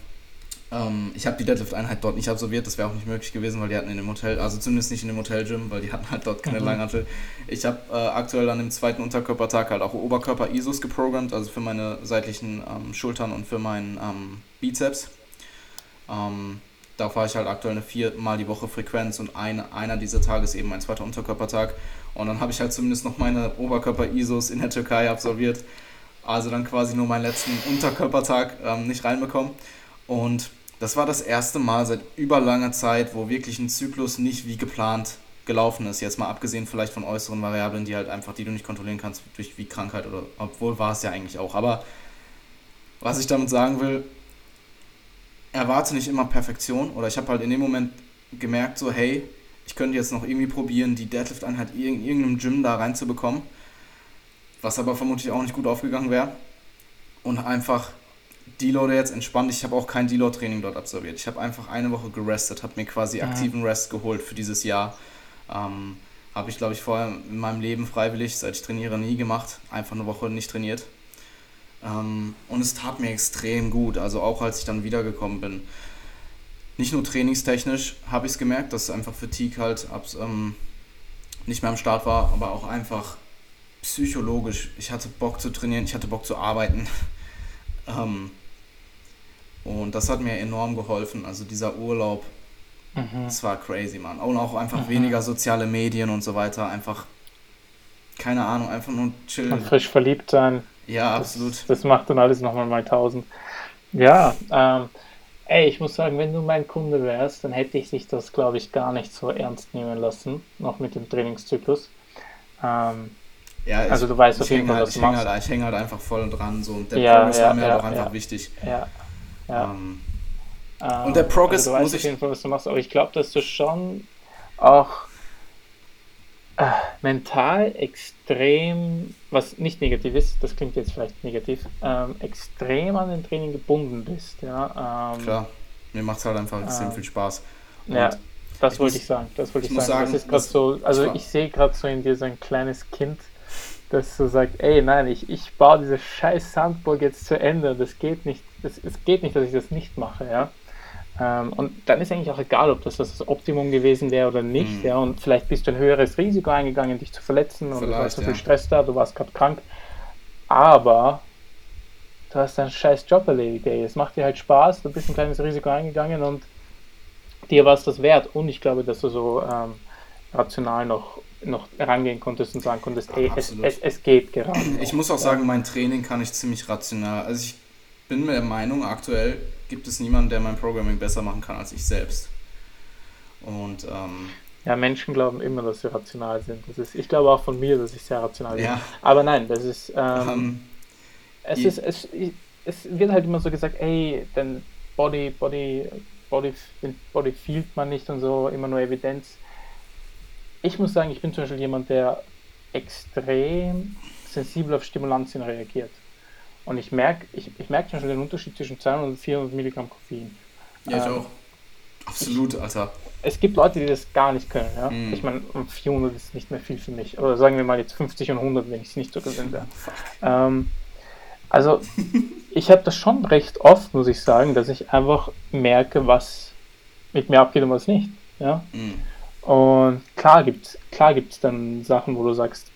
Ähm, ich habe die Deadlift-Einheit dort nicht absolviert, das wäre auch nicht möglich gewesen, weil die hatten in dem Hotel, also zumindest nicht in dem Hotel-Gym, weil die hatten halt dort keine mhm. Langhantel. Ich habe äh, aktuell an dem zweiten Unterkörpertag halt auch Oberkörper-ISOs geprogrammt, also für meine seitlichen ähm, Schultern und für meinen ähm, Bizeps. Ähm, da fahre ich halt aktuell eine viermal die Woche Frequenz und ein, einer dieser Tage ist eben mein zweiter Unterkörpertag. Und dann habe ich halt zumindest noch meine Oberkörper-ISOs in der Türkei absolviert. Also dann quasi nur meinen letzten Unterkörpertag ähm, nicht reinbekommen. Und das war das erste Mal seit über langer Zeit, wo wirklich ein Zyklus nicht wie geplant gelaufen ist. Jetzt mal abgesehen vielleicht von äußeren Variablen, die halt einfach, die du nicht kontrollieren kannst, durch wie Krankheit oder, obwohl war es ja eigentlich auch. Aber was ich damit sagen will, erwarte nicht immer Perfektion. Oder ich habe halt in dem Moment gemerkt, so, hey, ich könnte jetzt noch irgendwie probieren, die Deadlift-Einheit in irgendeinem Gym da reinzubekommen. Was aber vermutlich auch nicht gut aufgegangen wäre. Und einfach Deload jetzt entspannt. Ich habe auch kein Deload-Training dort absolviert. Ich habe einfach eine Woche gerestet, habe mir quasi ja. aktiven Rest geholt für dieses Jahr. Ähm, habe ich, glaube ich, vorher in meinem Leben freiwillig, seit ich trainiere, nie gemacht. Einfach eine Woche nicht trainiert. Ähm, und es tat mir extrem gut. Also auch als ich dann wiedergekommen bin. Nicht nur trainingstechnisch habe ich es gemerkt, dass einfach Fatigue halt ähm, nicht mehr am Start war, aber auch einfach psychologisch. Ich hatte Bock zu trainieren, ich hatte Bock zu arbeiten. Ähm, und das hat mir enorm geholfen. Also dieser Urlaub, mhm. das war crazy, Mann. Und auch einfach mhm. weniger soziale Medien und so weiter. Einfach, keine Ahnung, einfach nur chillen. Und frisch verliebt sein. Ja, das, absolut. Das macht dann alles nochmal mal tausend. Ja, ähm, ey, ich muss sagen, wenn du mein Kunde wärst, dann hätte ich dich das, glaube ich, gar nicht so ernst nehmen lassen, noch mit dem Trainingszyklus. Ähm, ja, ich, also du weißt auf jeden Fall, halt, was du machst. Halt, ich hänge halt einfach voll dran. So. Und der ja, Progress ja, war mir ja, halt auch einfach wichtig. Ja, ja. Ähm, ähm, und der Progress also du weißt auf jeden Fall, was du machst, aber ich glaube, dass du schon auch äh, mental extrem, was nicht negativ ist, das klingt jetzt vielleicht negativ, ähm, extrem an den Training gebunden bist. Ja? Ähm, Klar, mir macht es halt einfach extrem ähm, viel Spaß. Und ja, das wollte ich sagen. Das wollte ich, ich sagen. sagen. Das ist gerade so, also ich sehe gerade so in dir so ein kleines Kind, dass du sagst, ey, nein, ich, ich baue diese scheiß Sandburg jetzt zu Ende. Das geht nicht. Das, es geht nicht, dass ich das nicht mache, ja. Ähm, und dann ist eigentlich auch egal, ob das das Optimum gewesen wäre oder nicht, mhm. ja. Und vielleicht bist du ein höheres Risiko eingegangen, dich zu verletzen und du hast so viel ja. Stress da, du warst gerade krank. Aber du hast deinen scheiß Job erledigt, ey. Es macht dir halt Spaß, du bist ein kleines Risiko eingegangen und dir war es das wert. Und ich glaube, dass du so ähm, rational noch noch herangehen konntest und sagen konntest, ey, es, es, es, geht gerade. Ich muss auch sagen, mein Training kann ich ziemlich rational. Also ich bin mir der Meinung, aktuell gibt es niemanden, der mein Programming besser machen kann als ich selbst. Und ähm, ja, Menschen glauben immer, dass sie rational sind. Das ist, ich glaube auch von mir, dass ich sehr rational bin. Ja. Aber nein, das ist, ähm, um, ähm, es ist, es, es wird halt immer so gesagt, ey, denn Body, Body, Body, Body fühlt man nicht und so, immer nur Evidenz ich muss sagen, ich bin zum Beispiel jemand, der extrem sensibel auf Stimulantien reagiert. Und ich merke ich, ich merk zum Beispiel den Unterschied zwischen 200 und 400 Milligramm Koffein. Ja, ich ähm, auch. Absolut, ich, Alter. Es gibt Leute, die das gar nicht können. Ja? Mm. Ich meine, 400 ist nicht mehr viel für mich. Oder sagen wir mal jetzt 50 und 100, wenn ich es nicht so gewöhnt wäre. Ähm, also, ich habe das schon recht oft, muss ich sagen, dass ich einfach merke, was mit mir abgeht und was nicht. Ja? Mm. Und klar gibt es klar gibt's dann Sachen, wo du sagst,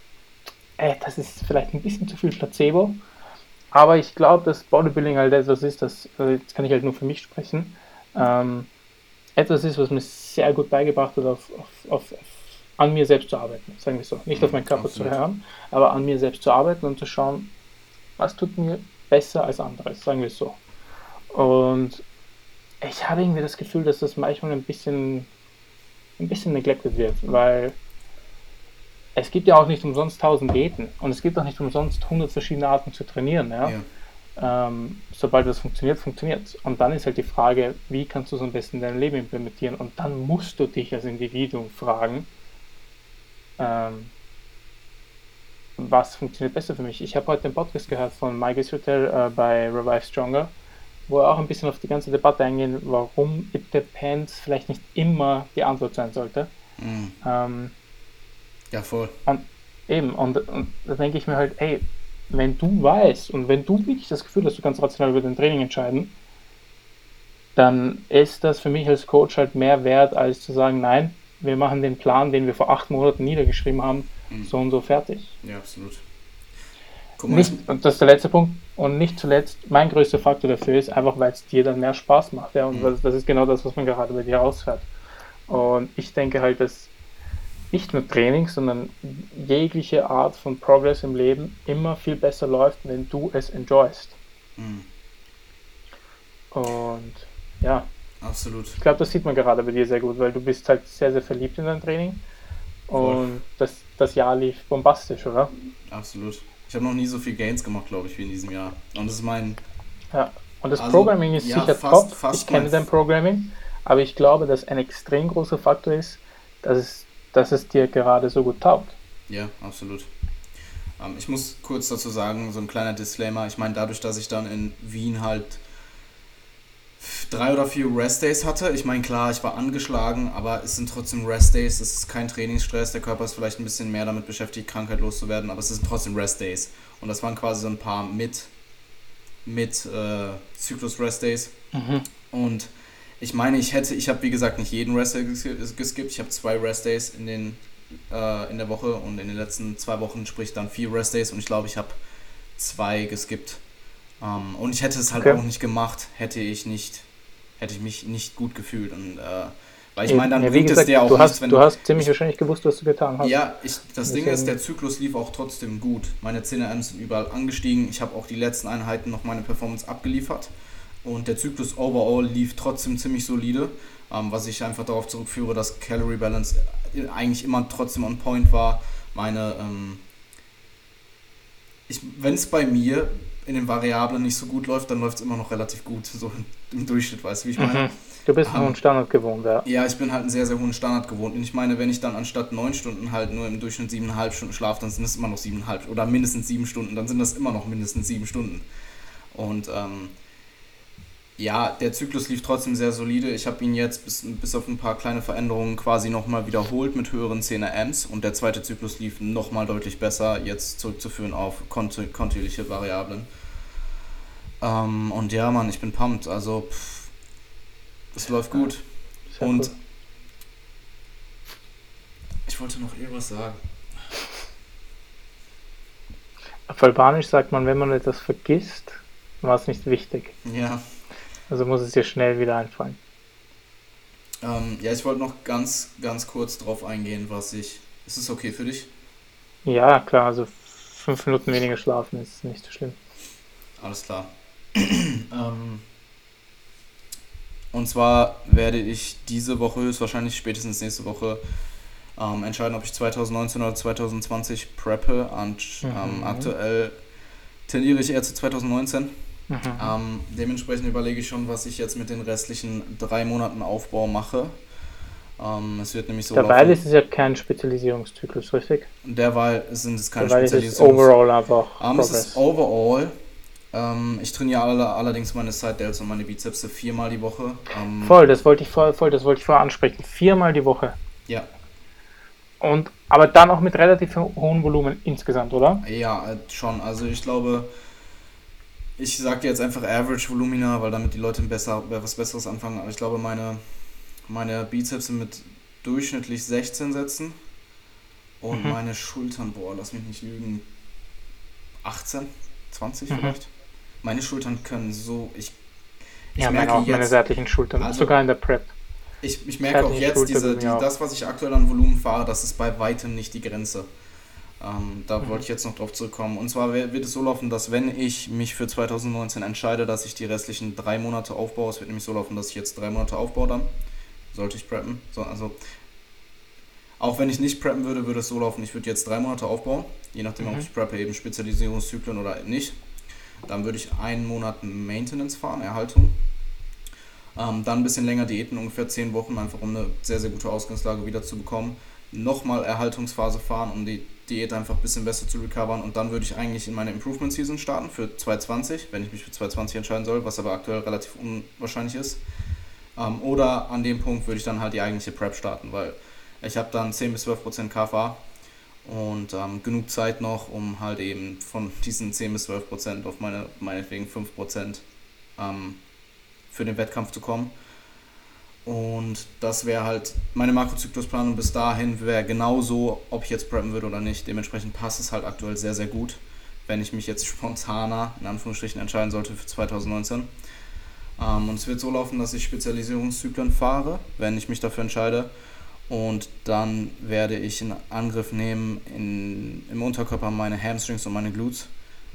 ey, das ist vielleicht ein bisschen zu viel Placebo. Aber ich glaube, dass Bodybuilding halt etwas ist, das, also jetzt kann ich halt nur für mich sprechen, ähm, etwas ist, was mir sehr gut beigebracht hat, auf, auf, auf, an mir selbst zu arbeiten, sagen wir so. Nicht auf meinen Körper Absolut. zu hören, aber an mir selbst zu arbeiten und zu schauen, was tut mir besser als anderes, sagen wir so. Und ich habe irgendwie das Gefühl, dass das manchmal ein bisschen ein bisschen neglected wird, weil es gibt ja auch nicht umsonst tausend Diäten und es gibt auch nicht umsonst hundert verschiedene Arten zu trainieren. Ja? ja. Ähm, sobald das funktioniert, funktioniert es. Und dann ist halt die Frage, wie kannst du es am besten in dein Leben implementieren? Und dann musst du dich als Individuum fragen, ähm, was funktioniert besser für mich. Ich habe heute den Podcast gehört von Mike Hotel äh, bei Revive Stronger wo wir auch ein bisschen auf die ganze Debatte eingehen, warum It Depends vielleicht nicht immer die Antwort sein sollte. Mhm. Ähm, ja, voll. Und eben, und, und da denke ich mir halt, ey, wenn du weißt und wenn du wirklich das Gefühl hast, du kannst rational über dein Training entscheiden, dann ist das für mich als Coach halt mehr wert, als zu sagen, nein, wir machen den Plan, den wir vor acht Monaten niedergeschrieben haben, mhm. so und so fertig. Ja, absolut. Nicht, und das ist der letzte Punkt. Und nicht zuletzt, mein größter Faktor dafür ist einfach, weil es dir dann mehr Spaß macht. Ja? Und mhm. das ist genau das, was man gerade bei dir ausfährt. Und ich denke halt, dass nicht nur Training, sondern jegliche Art von Progress im Leben immer viel besser läuft, wenn du es enjoyst. Mhm. Und ja. Absolut. Ich glaube, das sieht man gerade bei dir sehr gut, weil du bist halt sehr, sehr verliebt in dein Training. Und das, das Jahr lief bombastisch, oder? Absolut. Ich habe noch nie so viel Gains gemacht, glaube ich, wie in diesem Jahr. Und das ist mein. Ja, und das also, Programming ist ja, sicher fast, top. Fast ich kenne dein Programming, aber ich glaube, dass ein extrem großer Faktor ist, dass es, dass es dir gerade so gut taugt. Ja, absolut. Ähm, ich muss kurz dazu sagen, so ein kleiner Disclaimer. Ich meine, dadurch, dass ich dann in Wien halt drei oder vier Rest-Days hatte. Ich meine, klar, ich war angeschlagen, aber es sind trotzdem Rest-Days. Es ist kein Trainingsstress. Der Körper ist vielleicht ein bisschen mehr damit beschäftigt, Krankheit loszuwerden, aber es sind trotzdem Rest-Days. Und das waren quasi so ein paar mit, mit äh, Zyklus-Rest-Days. Mhm. Und ich meine, ich hätte, ich habe wie gesagt nicht jeden Rest-Day geskippt. Ich habe zwei Rest-Days in, den, äh, in der Woche und in den letzten zwei Wochen, sprich dann vier Rest-Days. Und ich glaube, ich habe zwei geskippt. Ähm, und ich hätte es halt okay. auch nicht gemacht, hätte ich nicht, hätte ich mich nicht gut gefühlt. Und, äh, weil ich meine, dann ja, bringt gesagt, es dir auch du hast, wenn du hast ziemlich wahrscheinlich gewusst, was du getan hast. Ja, ich, das Deswegen. Ding ist, der Zyklus lief auch trotzdem gut. Meine 10 sind überall angestiegen. Ich habe auch die letzten Einheiten noch meine Performance abgeliefert. Und der Zyklus overall lief trotzdem ziemlich solide, ähm, was ich einfach darauf zurückführe, dass Calorie Balance eigentlich immer trotzdem on point war. Meine, ähm, wenn es bei mir in den Variablen nicht so gut läuft, dann läuft es immer noch relativ gut, so im Durchschnitt, weißt du, wie ich meine? Mhm. Du bist einen um, hohen Standard gewohnt, ja. Ja, ich bin halt einen sehr, sehr hohen Standard gewohnt. Und ich meine, wenn ich dann anstatt neun Stunden halt nur im Durchschnitt siebeneinhalb Stunden schlafe, dann sind es immer noch siebeneinhalb oder mindestens sieben Stunden, dann sind das immer noch mindestens sieben Stunden. Und ähm, ja, der Zyklus lief trotzdem sehr solide. Ich habe ihn jetzt bis, bis auf ein paar kleine Veränderungen quasi nochmal wiederholt mit höheren 10er Amps und der zweite Zyklus lief nochmal deutlich besser, jetzt zurückzuführen auf kontinuierliche Variablen. Ähm, und ja, Mann, ich bin pumped. Also, pff, es läuft gut. Ja, und cool. ich wollte noch irgendwas sagen. Auf Albanisch sagt man, wenn man etwas vergisst, war es nicht wichtig. Ja. Also muss es dir schnell wieder einfallen. Ähm, ja, ich wollte noch ganz, ganz kurz drauf eingehen, was ich. Ist es okay für dich? Ja, klar, also fünf Minuten weniger schlafen ist nicht so schlimm. Alles klar. ähm, und zwar werde ich diese Woche, höchstwahrscheinlich spätestens nächste Woche, ähm, entscheiden, ob ich 2019 oder 2020 preppe. Und ähm, mhm. aktuell tendiere ich eher zu 2019. Mhm. Ähm, dementsprechend überlege ich schon, was ich jetzt mit den restlichen drei Monaten Aufbau mache. Ähm, es wird nämlich so. Derweil ist es ja kein Spezialisierungszyklus, richtig? Derweil sind es keine Derweil Spezialisierungs. Ist es overall einfach. Ähm, es ist overall. Ähm, ich trainiere alle, allerdings meine Side Delts und meine Bizepse viermal die Woche. Ähm, voll, das wollte ich voll, voll, das wollte ich vorher ansprechen. Viermal die Woche. Ja. Und aber dann auch mit relativ hohem Volumen insgesamt, oder? Ja, äh, schon. Also ich glaube ich sage jetzt einfach Average Volumina, weil damit die Leute besser, was Besseres anfangen. Aber ich glaube, meine, meine Bizeps sind mit durchschnittlich 16 Sätzen und mhm. meine Schultern, boah, lass mich nicht lügen, 18, 20 mhm. vielleicht. Meine Schultern können so, ich, ich ja, merke meine, auch jetzt, meine seitlichen Schultern, also, sogar in der Prep. Ich, ich merke auch jetzt, diese, die, das, was ich aktuell an Volumen fahre, das ist bei weitem nicht die Grenze. Ähm, da mhm. wollte ich jetzt noch drauf zurückkommen. Und zwar wird es so laufen, dass wenn ich mich für 2019 entscheide, dass ich die restlichen drei Monate aufbaue, es wird nämlich so laufen, dass ich jetzt drei Monate aufbaue dann, sollte ich preppen. So, also auch wenn ich nicht preppen würde, würde es so laufen, ich würde jetzt drei Monate aufbauen, je nachdem, mhm. ob ich preppe, eben Spezialisierungszyklen oder nicht. Dann würde ich einen Monat Maintenance fahren, Erhaltung. Ähm, dann ein bisschen länger Diäten, ungefähr zehn Wochen, einfach um eine sehr, sehr gute Ausgangslage wieder zu bekommen. Nochmal Erhaltungsphase fahren, um die Diät einfach ein bisschen besser zu recovern und dann würde ich eigentlich in meine Improvement Season starten für 2020, wenn ich mich für 2020 entscheiden soll, was aber aktuell relativ unwahrscheinlich ist. Ähm, oder an dem Punkt würde ich dann halt die eigentliche Prep starten, weil ich habe dann 10 bis 12 Prozent KFA und ähm, genug Zeit noch, um halt eben von diesen 10 bis 12 Prozent auf meine meinetwegen 5 Prozent ähm, für den Wettkampf zu kommen. Und das wäre halt meine Makrozyklusplanung bis dahin wäre genauso, ob ich jetzt preppen würde oder nicht. Dementsprechend passt es halt aktuell sehr, sehr gut, wenn ich mich jetzt spontaner in Anführungsstrichen entscheiden sollte für 2019. Ähm, und es wird so laufen, dass ich Spezialisierungszyklen fahre, wenn ich mich dafür entscheide. Und dann werde ich in Angriff nehmen in, im Unterkörper meine Hamstrings und meine Glutes,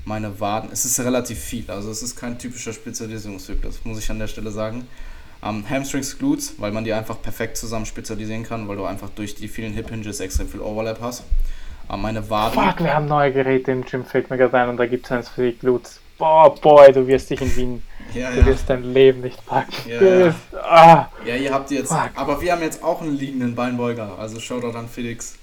meine Waden. Es ist relativ viel, also es ist kein typischer Spezialisierungszyklus, muss ich an der Stelle sagen. Ähm, Hamstrings, Glutes, weil man die einfach perfekt zusammen spezialisieren kann, weil du einfach durch die vielen Hip Hinges extrem viel Overlap hast. Ähm, meine Waden. Fuck, wir haben neue Geräte im Gym, fällt mir gerade ein, und da gibt es eins für die Glutes. Boah, boy, du wirst dich in Wien, Ja, du ja. wirst dein Leben nicht packen. Ja, ja. ah, Ja, ihr habt jetzt. Fuck. Aber wir haben jetzt auch einen liegenden Beinbeuger. Also Shoutout an Felix.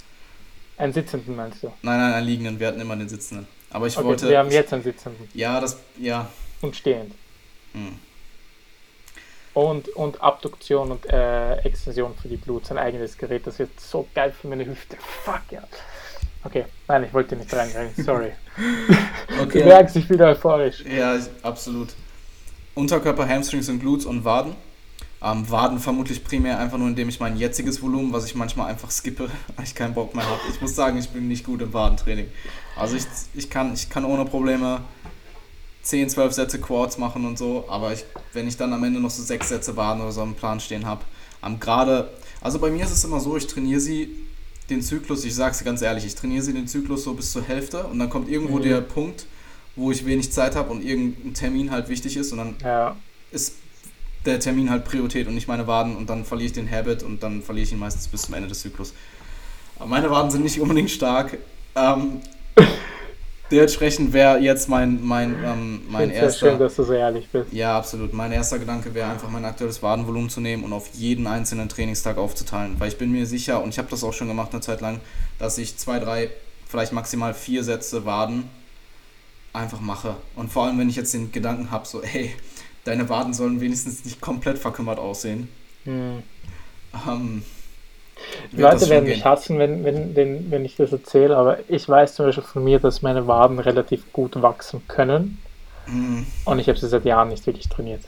einen sitzenden meinst du? Nein, nein, einen liegenden. Wir hatten immer den sitzenden. Aber ich Okay, wollte. wir haben jetzt einen sitzenden Ja, das. Ja. und stehend. Hm. Und, und Abduktion und äh, Extension für die Glutes, ein eigenes Gerät. Das wird so geil für meine Hüfte. Fuck ja. Okay, nein, ich wollte nicht reingreifen, sorry. Okay. Du merkst, ich bin euphorisch. Ja, absolut. Unterkörper, Hamstrings und Glutes und Waden. Ähm, Waden vermutlich primär einfach nur, indem ich mein jetziges Volumen, was ich manchmal einfach skippe, weil ich keinen Bock mehr habe. Ich muss sagen, ich bin nicht gut im Wadentraining. Also ich, ich, kann, ich kann ohne Probleme 10, 12 Sätze Quads machen und so, aber ich, wenn ich dann am Ende noch so 6 Sätze Waden oder so im Plan stehen habe, am gerade, also bei mir ist es immer so, ich trainiere sie den Zyklus, ich sag's ganz ehrlich, ich trainiere sie den Zyklus so bis zur Hälfte und dann kommt irgendwo Mhm. der Punkt, wo ich wenig Zeit habe und irgendein Termin halt wichtig ist und dann Ja, ist der Termin halt Priorität und nicht meine Waden und dann verliere ich den Habit und dann verliere ich ihn meistens bis zum Ende des Zyklus. Aber meine Waden sind nicht unbedingt stark. Ähm, dementsprechend wäre jetzt mein, mein, ähm, mein sehr erster. schön, dass du so ehrlich bist. Ja, absolut. Mein erster Gedanke wäre einfach mein aktuelles Wadenvolumen zu nehmen und auf jeden einzelnen Trainingstag aufzuteilen. Weil ich bin mir sicher, und ich habe das auch schon gemacht eine Zeit lang, dass ich zwei, drei, vielleicht maximal vier Sätze Waden einfach mache. Und vor allem, wenn ich jetzt den Gedanken habe, so, ey, deine Waden sollen wenigstens nicht komplett verkümmert aussehen. Hm. Ähm, Die Leute werden gehen. mich hassen, wenn, wenn, wenn, wenn ich das erzähle, aber ich weiß zum Beispiel von mir, dass meine Waden relativ gut wachsen können Hm, und ich habe sie seit Jahren nicht wirklich trainiert.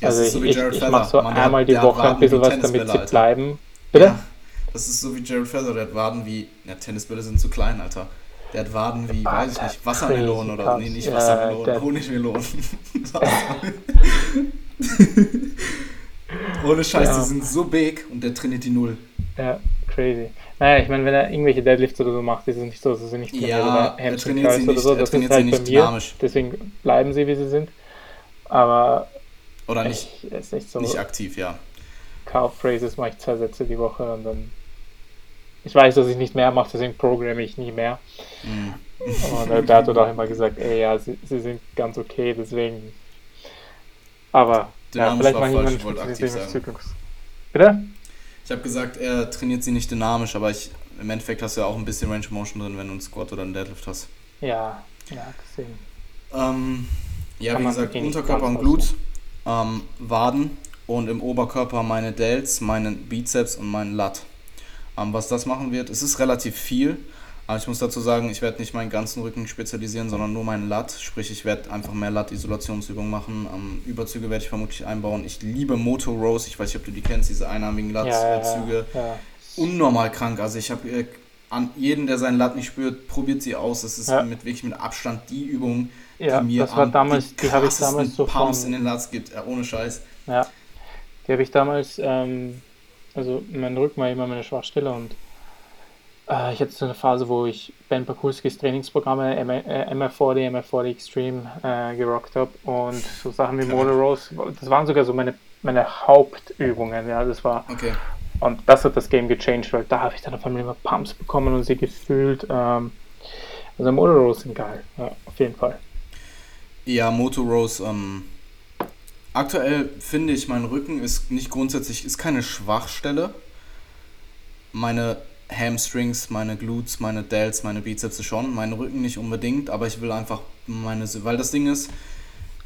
ja, also ich, so ich, ich mache so hat- einmal die Woche ein bisschen was, damit sie bleiben. Bitte? Ja, das ist so wie Jared Feather, der hat Waden wie. Ja, Tennisbälle sind zu klein, Alter. Der hat Waden wie, Ah, weiß ich nicht, Wassermelonen oder. Nee, nicht Wassermelonen, Honigmelonen. Ohne Scheiß, Ja. die sind so big und der trainiert die Null. Ja, crazy. Naja, ich meine, wenn er irgendwelche Deadlifts oder so macht, ist es nicht so, dass er sie nicht Ja, oder er trainiert sie oder nicht- so. Das trainiert ist halt nicht bei mir. dynamisch. Deswegen bleiben sie, wie sie sind. Aber Oder nicht, ich, ist nicht so. nicht aktiv, ja. Calf Phrases mache ich zwei Sätze die Woche und dann. Ich weiß, dass ich nicht mehr mache, deswegen programme ich nie mehr. Mhm. Und der Bert hat auch immer gesagt, ey, ja, sie, sie sind ganz okay, deswegen. Aber Dynamisch vielleicht war falsch, ich wollte aktiv sagen. Bitte? Ich habe gesagt, er trainiert sie nicht dynamisch, aber ich, im Endeffekt hast du ja auch ein bisschen Range of Motion drin, wenn du einen Squat oder einen Deadlift hast. Ja, ja, deswegen. Ähm, ja, Kann wie gesagt, eh Unterkörper und Glutes, ähm, Waden und im Oberkörper meine Delts, meinen Bizeps und meinen Lat. Ähm, was das machen wird, es ist relativ viel, aber ich muss dazu sagen, ich werde nicht meinen ganzen Rücken spezialisieren, sondern nur meinen Lat. Sprich, ich werde einfach mehr Lat-Isolationsübungen machen. Ähm, Überzüge werde ich vermutlich einbauen. Ich liebe Moto Rows, ich weiß nicht, ob du die kennst, diese einarmigen Ja, ja, Lat-Züge. ja, ja. Unnormal krank. Also ich habe äh, an jeden, der seinen Lat nicht spürt, probiert sie aus. Das ist Ja. mit wirklich mit Abstand die Übung, die mir das war am- damals, die habe ich damals so Pumps in von, den Lats gibt, ja, ohne Scheiß. ja, die habe ich damals, ähm, also mein Rücken war immer meine Schwachstelle und äh, ich hatte so eine Phase, wo ich Ben Pakulskis Trainingsprogramme M- äh, MR40, MR40 Extreme äh, gerockt habe und so Sachen wie. Motor Rows, das waren sogar so meine, meine Hauptübungen, ja, das war, Okay. und das hat das Game gechanged, weil da habe ich dann auf einmal immer Pumps bekommen und sie gefühlt, ähm, also Motor Rows sind geil, ja, auf jeden Fall. Ja, Moto Rows, ähm, aktuell finde ich, mein Rücken ist nicht grundsätzlich, ist keine Schwachstelle. Meine Hamstrings, meine Glutes, meine Delts, meine Bizeps schon, mein Rücken nicht unbedingt, aber ich will einfach meine, weil das Ding ist,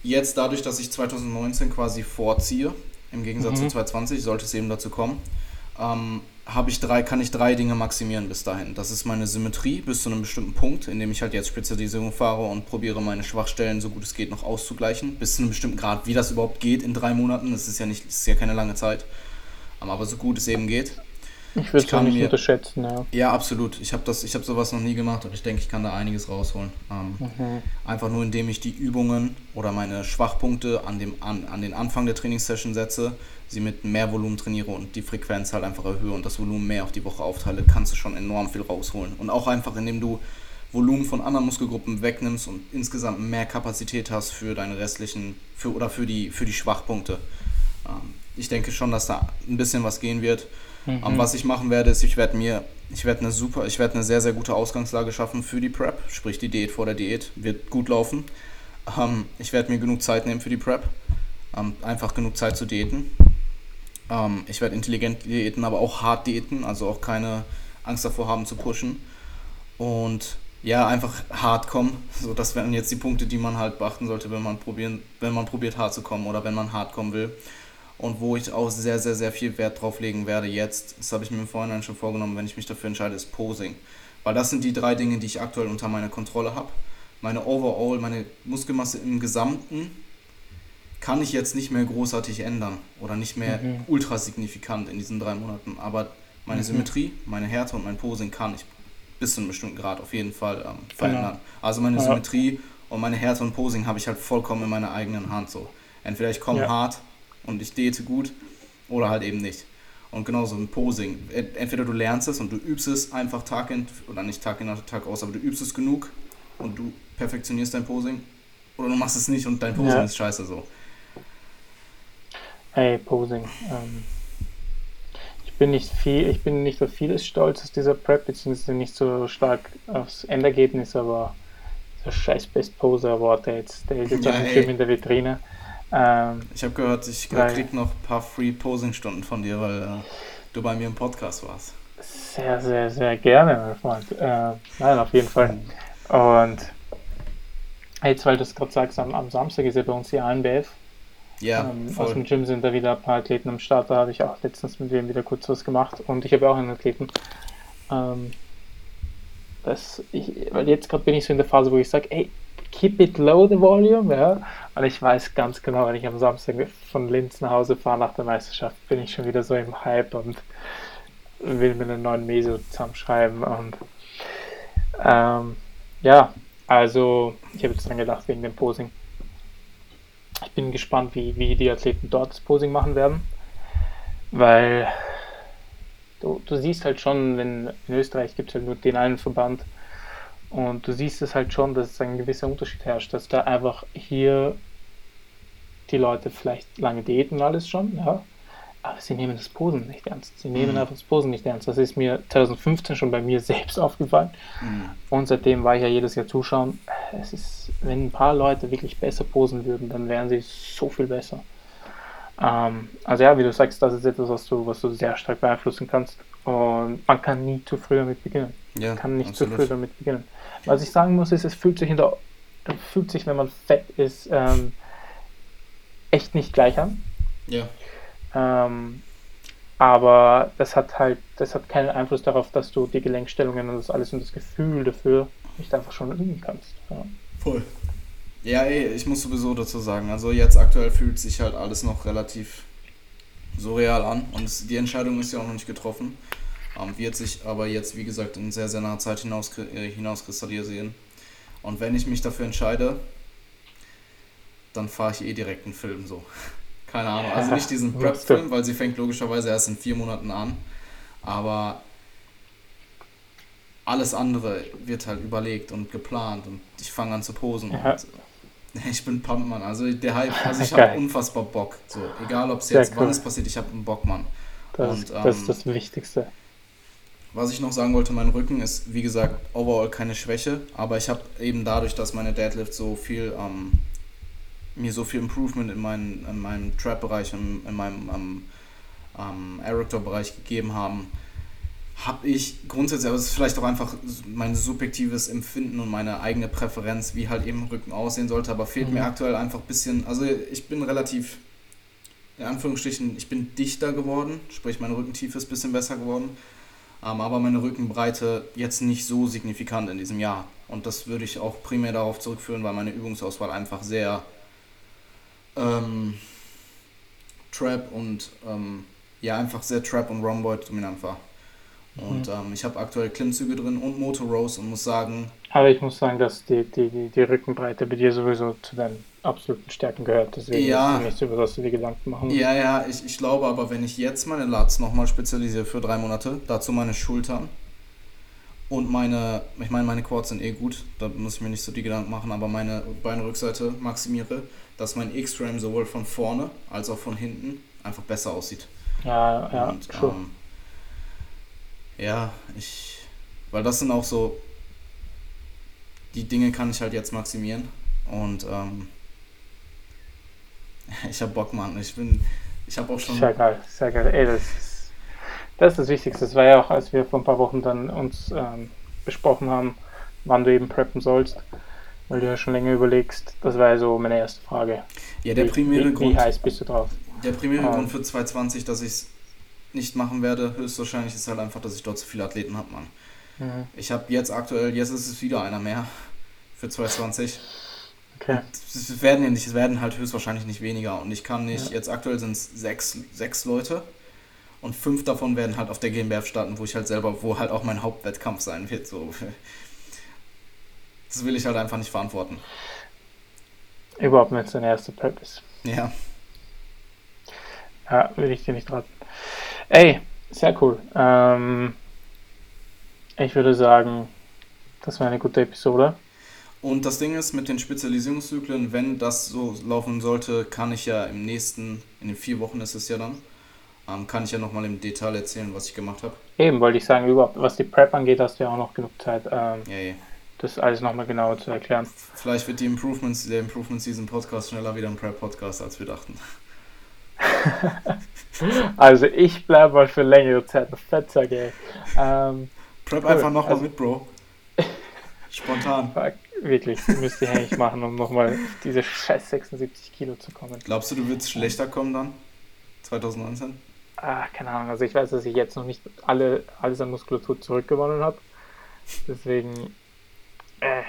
jetzt dadurch, dass ich 2019 quasi vorziehe, im Gegensatz Mhm. zu 2020, sollte es eben dazu kommen, ähm, habe ich drei, kann ich drei Dinge maximieren bis dahin. Das ist meine Symmetrie bis zu einem bestimmten Punkt, in dem ich halt jetzt Spezialisierung fahre und probiere meine Schwachstellen so gut es geht noch auszugleichen. Bis zu einem bestimmten Grad, wie das überhaupt geht in drei Monaten. Das ist ja nicht, das ist ja keine lange Zeit. Aber so gut es eben geht. Ich würde es auch nicht mir, unterschätzen, ja. Ja, absolut. Ich habe habe sowas noch nie gemacht, aber ich denke, ich kann da einiges rausholen. Ähm, mhm. Einfach nur, indem ich die Übungen oder meine Schwachpunkte an, dem, an, an den Anfang der Trainingssession setze, sie mit mehr Volumen trainiere und die Frequenz halt einfach erhöhe und das Volumen mehr auf die Woche aufteile, kannst du schon enorm viel rausholen. Und auch einfach, indem du Volumen von anderen Muskelgruppen wegnimmst und insgesamt mehr Kapazität hast für deine restlichen, für, oder für die, für die Schwachpunkte. Ähm, ich denke schon, dass da ein bisschen was gehen wird. Mhm. Um, was ich machen werde, ist, ich werde mir, ich werde eine super, ich werde eine sehr, sehr gute Ausgangslage schaffen für die Prep, sprich die Diät vor der Diät, wird gut laufen. Um, ich werde mir genug Zeit nehmen für die Prep, um, einfach genug Zeit zu diäten. ich werde intelligent diäten, aber auch hart diäten, also auch keine Angst davor haben zu pushen. Und ja, einfach hart kommen. So, das wären jetzt die Punkte, die man halt beachten sollte, wenn man probieren, wenn man probiert hart zu kommen oder wenn man hart kommen will und wo ich auch sehr, sehr, sehr viel Wert drauf legen werde jetzt, das habe ich mir im Vorhinein schon vorgenommen, wenn ich mich dafür entscheide, ist Posing. Weil das sind die drei Dinge, die ich aktuell unter meiner Kontrolle habe. Meine Overall, meine Muskelmasse im Gesamten kann ich jetzt nicht mehr großartig ändern oder nicht mehr mhm. ultra signifikant in diesen drei Monaten. Aber meine mhm. Symmetrie, meine Härte und mein Posing kann ich bis zu einem bestimmten Grad auf jeden Fall ähm, verändern. Genau. Also meine ja. Symmetrie und meine Härte und Posing habe ich halt vollkommen in meiner eigenen Hand so. Entweder ich komme ja. hart und ich date gut oder halt eben nicht. Und genauso im Posing. Entweder du lernst es und du übst es einfach Tag in, oder nicht Tag in, Tag aus, aber du übst es genug und du perfektionierst dein Posing. Oder du machst es nicht und dein Posing ja. ist scheiße so. Hey, Posing. Ähm, ich bin nicht viel, ich bin nicht für vieles stolz aus dieser Prep, beziehungsweise nicht so stark aufs Endergebnis, aber dieser scheiß Best Poser Award, der jetzt, der ist jetzt ja, auf dem Film in der Vitrine. Ähm, ich habe gehört, ich krieg noch ein paar Free Posing-Stunden von dir, weil äh, du bei mir im Podcast warst. Sehr, sehr, sehr gerne, mein Freund. Äh, nein, auf jeden Fall. Und jetzt, weil du es gerade sagst, am, am, Samstag ist ja bei uns die ANBF. Ja, ähm, aus dem Gym sind da wieder ein paar Athleten am Start. Da habe ich auch letztens mit denen wieder kurz was gemacht. Und ich habe auch einen Athleten. Ähm, das ich, weil jetzt gerade bin ich so in der Phase, wo ich sage, ey, keep it low, the volume, ja. Und ich weiß ganz genau, wenn ich am Samstag von Linz nach Hause fahre nach der Meisterschaft, bin ich schon wieder so im Hype und will mir einen neuen Meso zusammenschreiben. Und ähm, ja, also ich habe jetzt dran gedacht wegen dem Posing. Ich bin gespannt, wie, wie die Athleten dort das Posing machen werden, weil du, du siehst halt schon, wenn in Österreich gibt es halt nur den einen Verband, und du siehst es halt schon, dass ein gewisser Unterschied herrscht, dass da einfach hier die Leute vielleicht lange diäten und alles schon, ja, aber sie nehmen das Posen nicht ernst. Sie nehmen mhm. einfach das Posen nicht ernst. Das ist mir 2015 schon bei mir selbst aufgefallen. Mhm. Und seitdem war ich ja jedes Jahr zuschauen. Es ist, wenn ein paar Leute wirklich besser posen würden, dann wären sie so viel besser. Ähm, also ja, wie du sagst, das ist etwas, was du, was du sehr stark beeinflussen kannst. Und man kann nie zu früh damit beginnen. Ja, man kann nicht absolut. zu früh damit beginnen. Was ich sagen muss, ist, es fühlt sich, in der, fühlt sich wenn man fett ist, ähm, echt nicht gleich an. Ja. Ähm, aber das hat halt, das hat keinen Einfluss darauf, dass du die Gelenkstellungen und das alles und das Gefühl dafür nicht einfach schon üben kannst. Ja. Voll. Ja, ey, ich muss sowieso dazu sagen, also jetzt aktuell fühlt sich halt alles noch relativ surreal an und die Entscheidung ist ja auch noch nicht getroffen. Ähm, wird sich aber jetzt, wie gesagt, in sehr, sehr naher Zeit hinaus, äh, hinauskristallisieren. Und wenn ich mich dafür entscheide, dann fahre ich eh direkt einen Film so. Keine Ahnung. Also nicht diesen Prep-Film, weil sie fängt logischerweise erst in vier Monaten an. Aber alles andere wird halt überlegt und geplant und ich fange an zu posen. Ja. Ich bin Pumpmann. Also der Hype, also ich habe unfassbar Bock. So, egal ob es jetzt cool. wann es passiert, ich habe einen Bock, Mann. Das, und, ähm, das ist das Wichtigste. Was ich noch sagen wollte, mein Rücken ist, wie gesagt, overall keine Schwäche, aber ich habe eben dadurch, dass meine Deadlift so viel, ähm, mir so viel Improvement in, mein, in meinem Trap-Bereich, in, in meinem ähm, ähm, Erector-Bereich gegeben haben, habe ich grundsätzlich, aber es ist vielleicht auch einfach mein subjektives Empfinden und meine eigene Präferenz, wie halt eben Rücken aussehen sollte, aber fehlt mhm. mir aktuell einfach ein bisschen, also ich bin relativ in Anführungsstrichen, ich bin dichter geworden, sprich meine Rückentiefe ist ein bisschen besser geworden, aber meine Rückenbreite jetzt nicht so signifikant in diesem Jahr. Und das würde ich auch primär darauf zurückführen, weil meine Übungsauswahl einfach sehr ähm, Trap und ähm, ja einfach sehr Trap und Rhomboid dominant war. Und ähm, ich habe aktuell Klimmzüge drin und Motor Rose und muss sagen. Aber ich muss sagen, dass die, die, die, die Rückenbreite bei dir sowieso zu deinen absoluten Stärken gehört. Deswegen ja, ist nichts, über das du dir Gedanken machen. Ja, ja, ich, ich glaube aber, wenn ich jetzt meine Lats nochmal spezialisiere für drei Monate, dazu meine Schultern und meine, ich meine, meine Quads sind eh gut, da muss ich mir nicht so die Gedanken machen, aber meine Beinrückseite maximiere, dass mein X-Ram sowohl von vorne als auch von hinten einfach besser aussieht. Ja, ja, und, ähm, ja, ich, weil das sind auch so, die Dinge kann ich halt jetzt maximieren und ähm, ich hab Bock, Mann. Ich bin, ich habe auch schon. Sehr geil, sehr geil. Ey, das ist, das ist das Wichtigste. Das war ja auch, als wir vor ein paar Wochen dann uns ähm, besprochen haben, wann du eben preppen sollst, weil du ja schon länger überlegst. Das war ja so meine erste Frage. Ja, der primäre wie, Grund. Wie heiß bist du drauf? Der primäre um, Grund für 220, dass ich es nicht machen werde, höchstwahrscheinlich ist halt einfach, dass ich dort zu viele Athleten habe, Mann. Mhm. Ich habe jetzt aktuell, jetzt ist es wieder einer mehr für 220. Okay. Es werden ja nicht, es werden halt höchstwahrscheinlich nicht weniger. Und ich kann nicht, ja. jetzt aktuell sind es sechs, sechs Leute und fünf davon werden halt auf der GmbF starten, wo ich halt selber, wo halt auch mein Hauptwettkampf sein wird. So. Das will ich halt einfach nicht verantworten. Überhaupt wenn es dein erster Prep ist. Ja. Ja, will ich dir nicht raten. Ey, sehr cool. Ähm, ich würde sagen, das war eine gute Episode. Und das Ding ist, mit den Spezialisierungszyklen, wenn das so laufen sollte, kann ich ja im nächsten, in den vier Wochen ist es ja dann, ähm, kann ich ja nochmal im Detail erzählen, was ich gemacht habe. Eben, wollte ich sagen, überhaupt, was die Prep angeht, hast du ja auch noch genug Zeit, ähm, ja, ja. das alles nochmal genauer zu erklären. Vielleicht wird die Improvements, der Improvement Season Podcast schneller wieder ein Prep-Podcast, als wir dachten. also ich bleibe mal für längere Zeit noch Fettsack, ey. Ähm, Prep cool. einfach nochmal also, mit, Bro. Spontan. Fuck, wirklich, müsste ich eigentlich machen, um nochmal diese scheiß 76 Kilo zu kommen. Glaubst du, du würdest schlechter kommen dann? 2019? Ah, keine Ahnung. Also ich weiß, dass ich jetzt noch nicht alle, alles an Muskulatur zurückgewonnen habe. Deswegen, äh,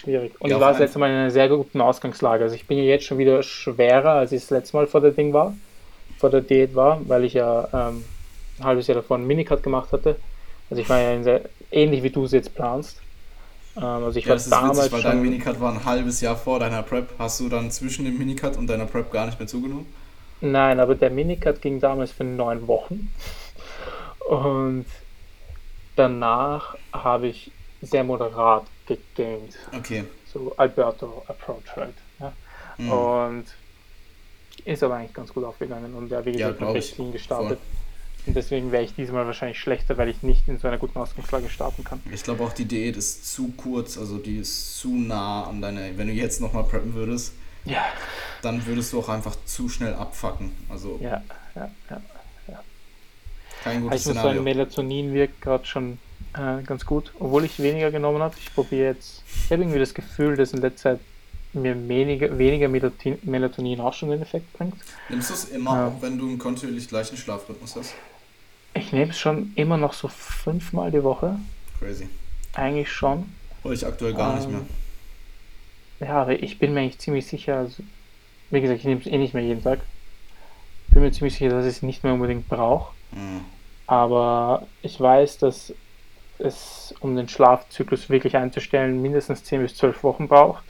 schwierig. Und ja, ich war das letzte Mal in einer sehr guten Ausgangslage. Also ich bin ja jetzt schon wieder schwerer, als ich das letzte Mal vor der Ding war, vor der Diät war, weil ich ja ähm, ein halbes Jahr davor einen Minicut gemacht hatte. Also ich war ja sehr, ähnlich wie du es jetzt planst. Ähm, also ich ja, war das ist damals witzig, weil schon, dein Minicut war ein halbes Jahr vor deiner Prep. Hast du dann zwischen dem Minicut und deiner Prep gar nicht mehr zugenommen? Nein, aber der Minicut ging damals für neun Wochen. Und danach habe ich sehr moderat gegained. Okay. So Alberto Approach halt. Ja? Mhm. Und ist aber eigentlich ganz gut aufgegangen und ja, wie gesagt, ja, recht clean gestartet. Voll. Und deswegen wäre ich diesmal wahrscheinlich schlechter, weil ich nicht in so einer guten Ausgangslage starten kann. Ich glaube auch die Diät ist zu kurz, also die ist zu nah an deiner. Wenn du jetzt nochmal preppen würdest, ja. dann würdest du auch einfach zu schnell abfacken. Also ja, ja, ja. ja. Kein gutes ich Szenario. Muss sagen, Melatonin wirkt gerade schon äh, ganz gut, obwohl ich weniger genommen habe. Ich probiere jetzt, ich habe irgendwie das Gefühl, dass in letzter Zeit mir weniger, weniger Melatonin auch schon den Effekt bringt. Nimmst du es immer, ähm, auch wenn du einen kontinuierlich gleichen Schlafrhythmus hast? Ich nehme es schon immer noch so fünfmal die Woche. Crazy. Eigentlich schon. Oder ich aktuell gar ähm, nicht mehr. Ja, aber ich bin mir eigentlich ziemlich sicher, also, wie gesagt, ich nehme es eh nicht mehr jeden Tag. Bin mir ziemlich sicher, dass ich es nicht mehr unbedingt brauche. Mhm. Aber ich weiß, dass es, um den Schlafzyklus wirklich einzustellen, mindestens 10 bis 12 Wochen braucht.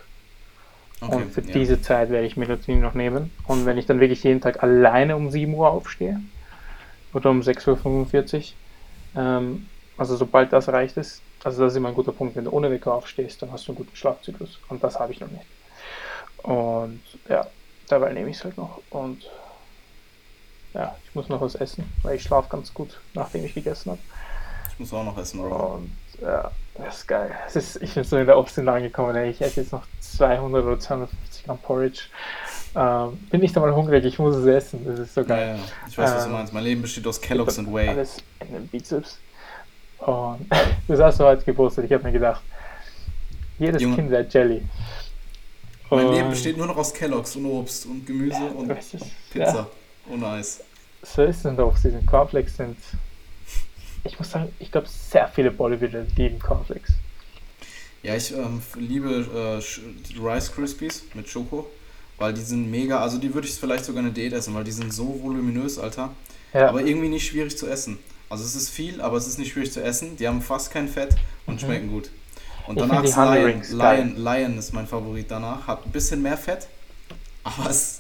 Okay, und für ja. diese Zeit werde ich Melatonin noch nehmen. Und wenn ich dann wirklich jeden Tag alleine um 7 Uhr aufstehe oder um 6.45 Uhr, ähm, also sobald das erreicht ist, also das ist immer ein guter Punkt, wenn du ohne Wecker aufstehst, dann hast du einen guten Schlafzyklus. Und das habe ich noch nicht. Und ja, dabei nehme ich es halt noch. Und ja, ich muss noch was essen, weil ich schlafe ganz gut, nachdem ich gegessen habe. Ich muss auch noch essen, oder? Und ja, das ist geil. Das ist, ich bin so in der Obstinate angekommen, ey. ich esse jetzt noch 200 oder 250 Gramm Porridge. Ähm, bin nicht einmal hungrig, ich muss es essen. Das ist so geil. Ja, ja. Ich weiß, was du ähm, meinst. Mein Leben besteht aus Kellogg's und Whey. Alles in den Bizeps. Und das hast du heute gepostet. Ich habe mir gedacht, jedes Junge. Kind wäre Jelly. Mein und Leben besteht nur noch aus Kellogg's und Obst und Gemüse ja, und Pizza. Ja. Oh nice. So ist es doch. Diese Cornflakes sind. Ich muss sagen, ich glaube, sehr viele Bodybuilder lieben Cornflakes. Ja, ich ähm, liebe äh, Rice Krispies mit Schoko, weil die sind mega. Also die würde ich vielleicht sogar eine Diät essen, weil die sind so voluminös, Alter. Ja. Aber irgendwie nicht schwierig zu essen. Also es ist viel, aber es ist nicht schwierig zu essen. Die haben fast kein Fett und mhm. schmecken gut. Und ich danach Lion. Lion, Lion ist mein Favorit danach. Hat ein bisschen mehr Fett, aber es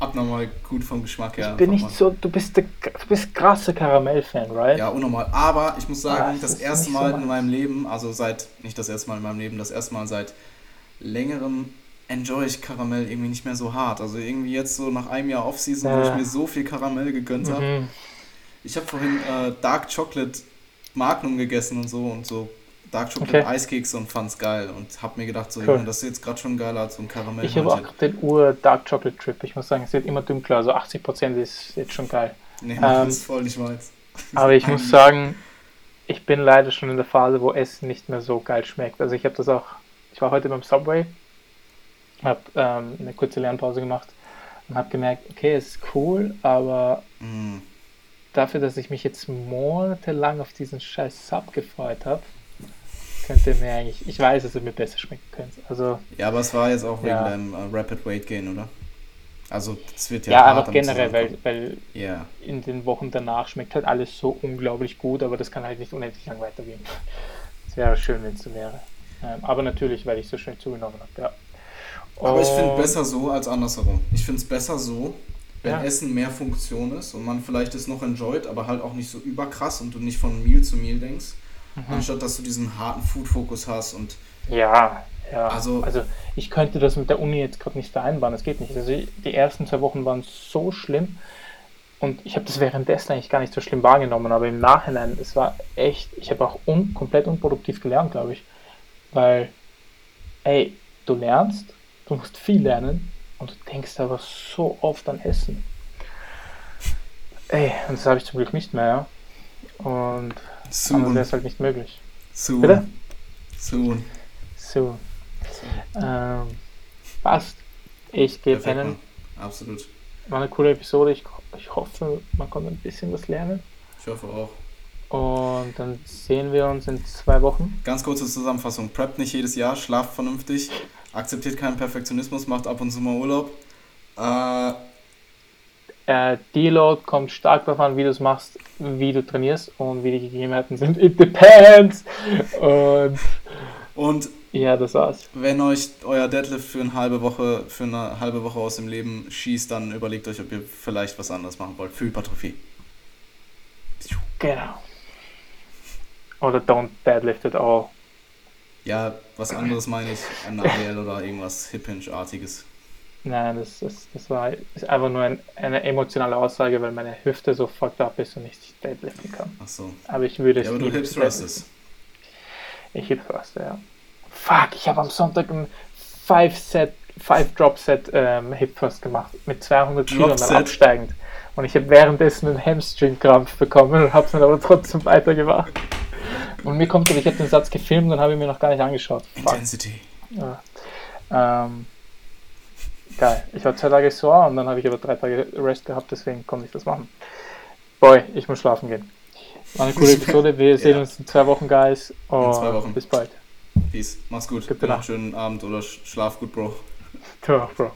abnormal gut vom Geschmack her. Ich bin nicht so, du bist, der, du bist krasser Karamell-Fan, right? Ja, unnormal. Aber ich muss sagen, Ach, das, das erste Mal so in meinem Leben, also seit, nicht das erste Mal in meinem Leben, das erste Mal seit längerem enjoy ich Karamell irgendwie nicht mehr so hart. Also irgendwie jetzt so nach einem Jahr Offseason, ja. wo ich mir so viel Karamell gegönnt mhm. habe. Ich habe vorhin äh, Dark Chocolate Magnum gegessen und so und so Dark Chocolate okay. Eiskekse und fand's geil und hab mir gedacht, so, cool. Junge, das ist jetzt gerade schon geiler als so ein Karamell. Ich habe auch den Ur Dark Chocolate Trip. Ich muss sagen, es wird immer dunkler, also 80% ist jetzt schon geil. Nee, ähm, das ist voll nicht meins. Aber ich muss sagen, ich bin leider schon in der Phase, wo Essen nicht mehr so geil schmeckt. Also ich habe das auch, ich war heute beim Subway, habe ähm, eine kurze Lernpause gemacht und habe gemerkt, okay, es ist cool, aber mm. dafür, dass ich mich jetzt monatelang auf diesen scheiß Sub gefreut habe, könnte mir eigentlich, ich weiß, dass es mir besser schmecken könnte. Also, ja, aber es war jetzt auch wegen ja. deinem uh, Rapid Weight Gain, oder? Also es wird ja. Ja, aber generell, weil, weil yeah. in den Wochen danach schmeckt halt alles so unglaublich gut, aber das kann halt nicht unendlich lang weitergehen. Es wäre schön, wenn es so wäre. Ähm, aber natürlich, weil ich so schön zugenommen habe, ja. Aber ich finde besser so als andersherum. Ich finde es besser so, wenn ja. Essen mehr Funktion ist und man vielleicht es noch enjoyt, aber halt auch nicht so überkrass und du nicht von Meal zu Meal denkst. Mhm. Anstatt dass du diesen harten Food-Fokus hast und. Ja, ja. Also, also ich könnte das mit der Uni jetzt gerade nicht vereinbaren, das geht nicht. Also die ersten zwei Wochen waren so schlimm und ich habe das währenddessen eigentlich gar nicht so schlimm wahrgenommen, aber im Nachhinein, es war echt, ich habe auch un, komplett unproduktiv gelernt, glaube ich. Weil, ey, du lernst, du musst viel lernen und du denkst aber so oft an Essen. Ey, und das habe ich zum Glück nicht mehr, ja. Und Soon. Wäre es halt nicht möglich. Soon. Bitte? Soon. Soon. Ähm, passt. Ich gehe pennen. Absolut. War eine coole Episode. Ich, ich hoffe, man konnte ein bisschen was lernen. Ich hoffe auch. Und dann sehen wir uns in zwei Wochen. Ganz kurze Zusammenfassung. Preppt nicht jedes Jahr, schlaft vernünftig, akzeptiert keinen Perfektionismus, macht ab und zu mal Urlaub. Äh, äh, Deload kommt stark darauf an, wie du es machst, wie du trainierst und wie die Gegebenheiten sind. It depends! Und, und ja, das war's. Wenn euch euer Deadlift für eine halbe Woche, für eine halbe Woche aus dem Leben schießt, dann überlegt euch, ob ihr vielleicht was anderes machen wollt. Für Hypertrophie. Genau. Oder don't deadlift at all. Ja, was anderes meine ich, ein ADL oder irgendwas Hip-Hinge-artiges. Nein, das, das, das war ist einfach nur ein, eine emotionale Aussage, weil meine Hüfte so fucked up ist und ich nicht deadliften kann. Ach so. Aber ich würde es Ja, aber du hip thrustest. Ich hip thruste, ja. Fuck, ich habe am Sonntag ein 5 Set, 5 Drop Set ähm, Hip Thrust gemacht mit 200 Kilo und dann absteigend. Und ich habe währenddessen einen Hamstring-Krampf bekommen und habe es dann aber trotzdem weitergemacht. Und mir kommt, ich habe den Satz gefilmt und habe ihn mir noch gar nicht angeschaut. Fuck. Intensity. Ja. Ähm, Geil. Ich war zwei Tage so und dann habe ich aber drei Tage Rest gehabt, deswegen konnte ich das machen. Boy, ich muss schlafen gehen. War eine coole Episode. Wir sehen ja. uns in zwei Wochen, Guys. Und in zwei Wochen. Bis bald. Peace. Mach's gut. Gute Nacht. Schönen Abend oder schlaf gut, Bro. Du auch, Bro.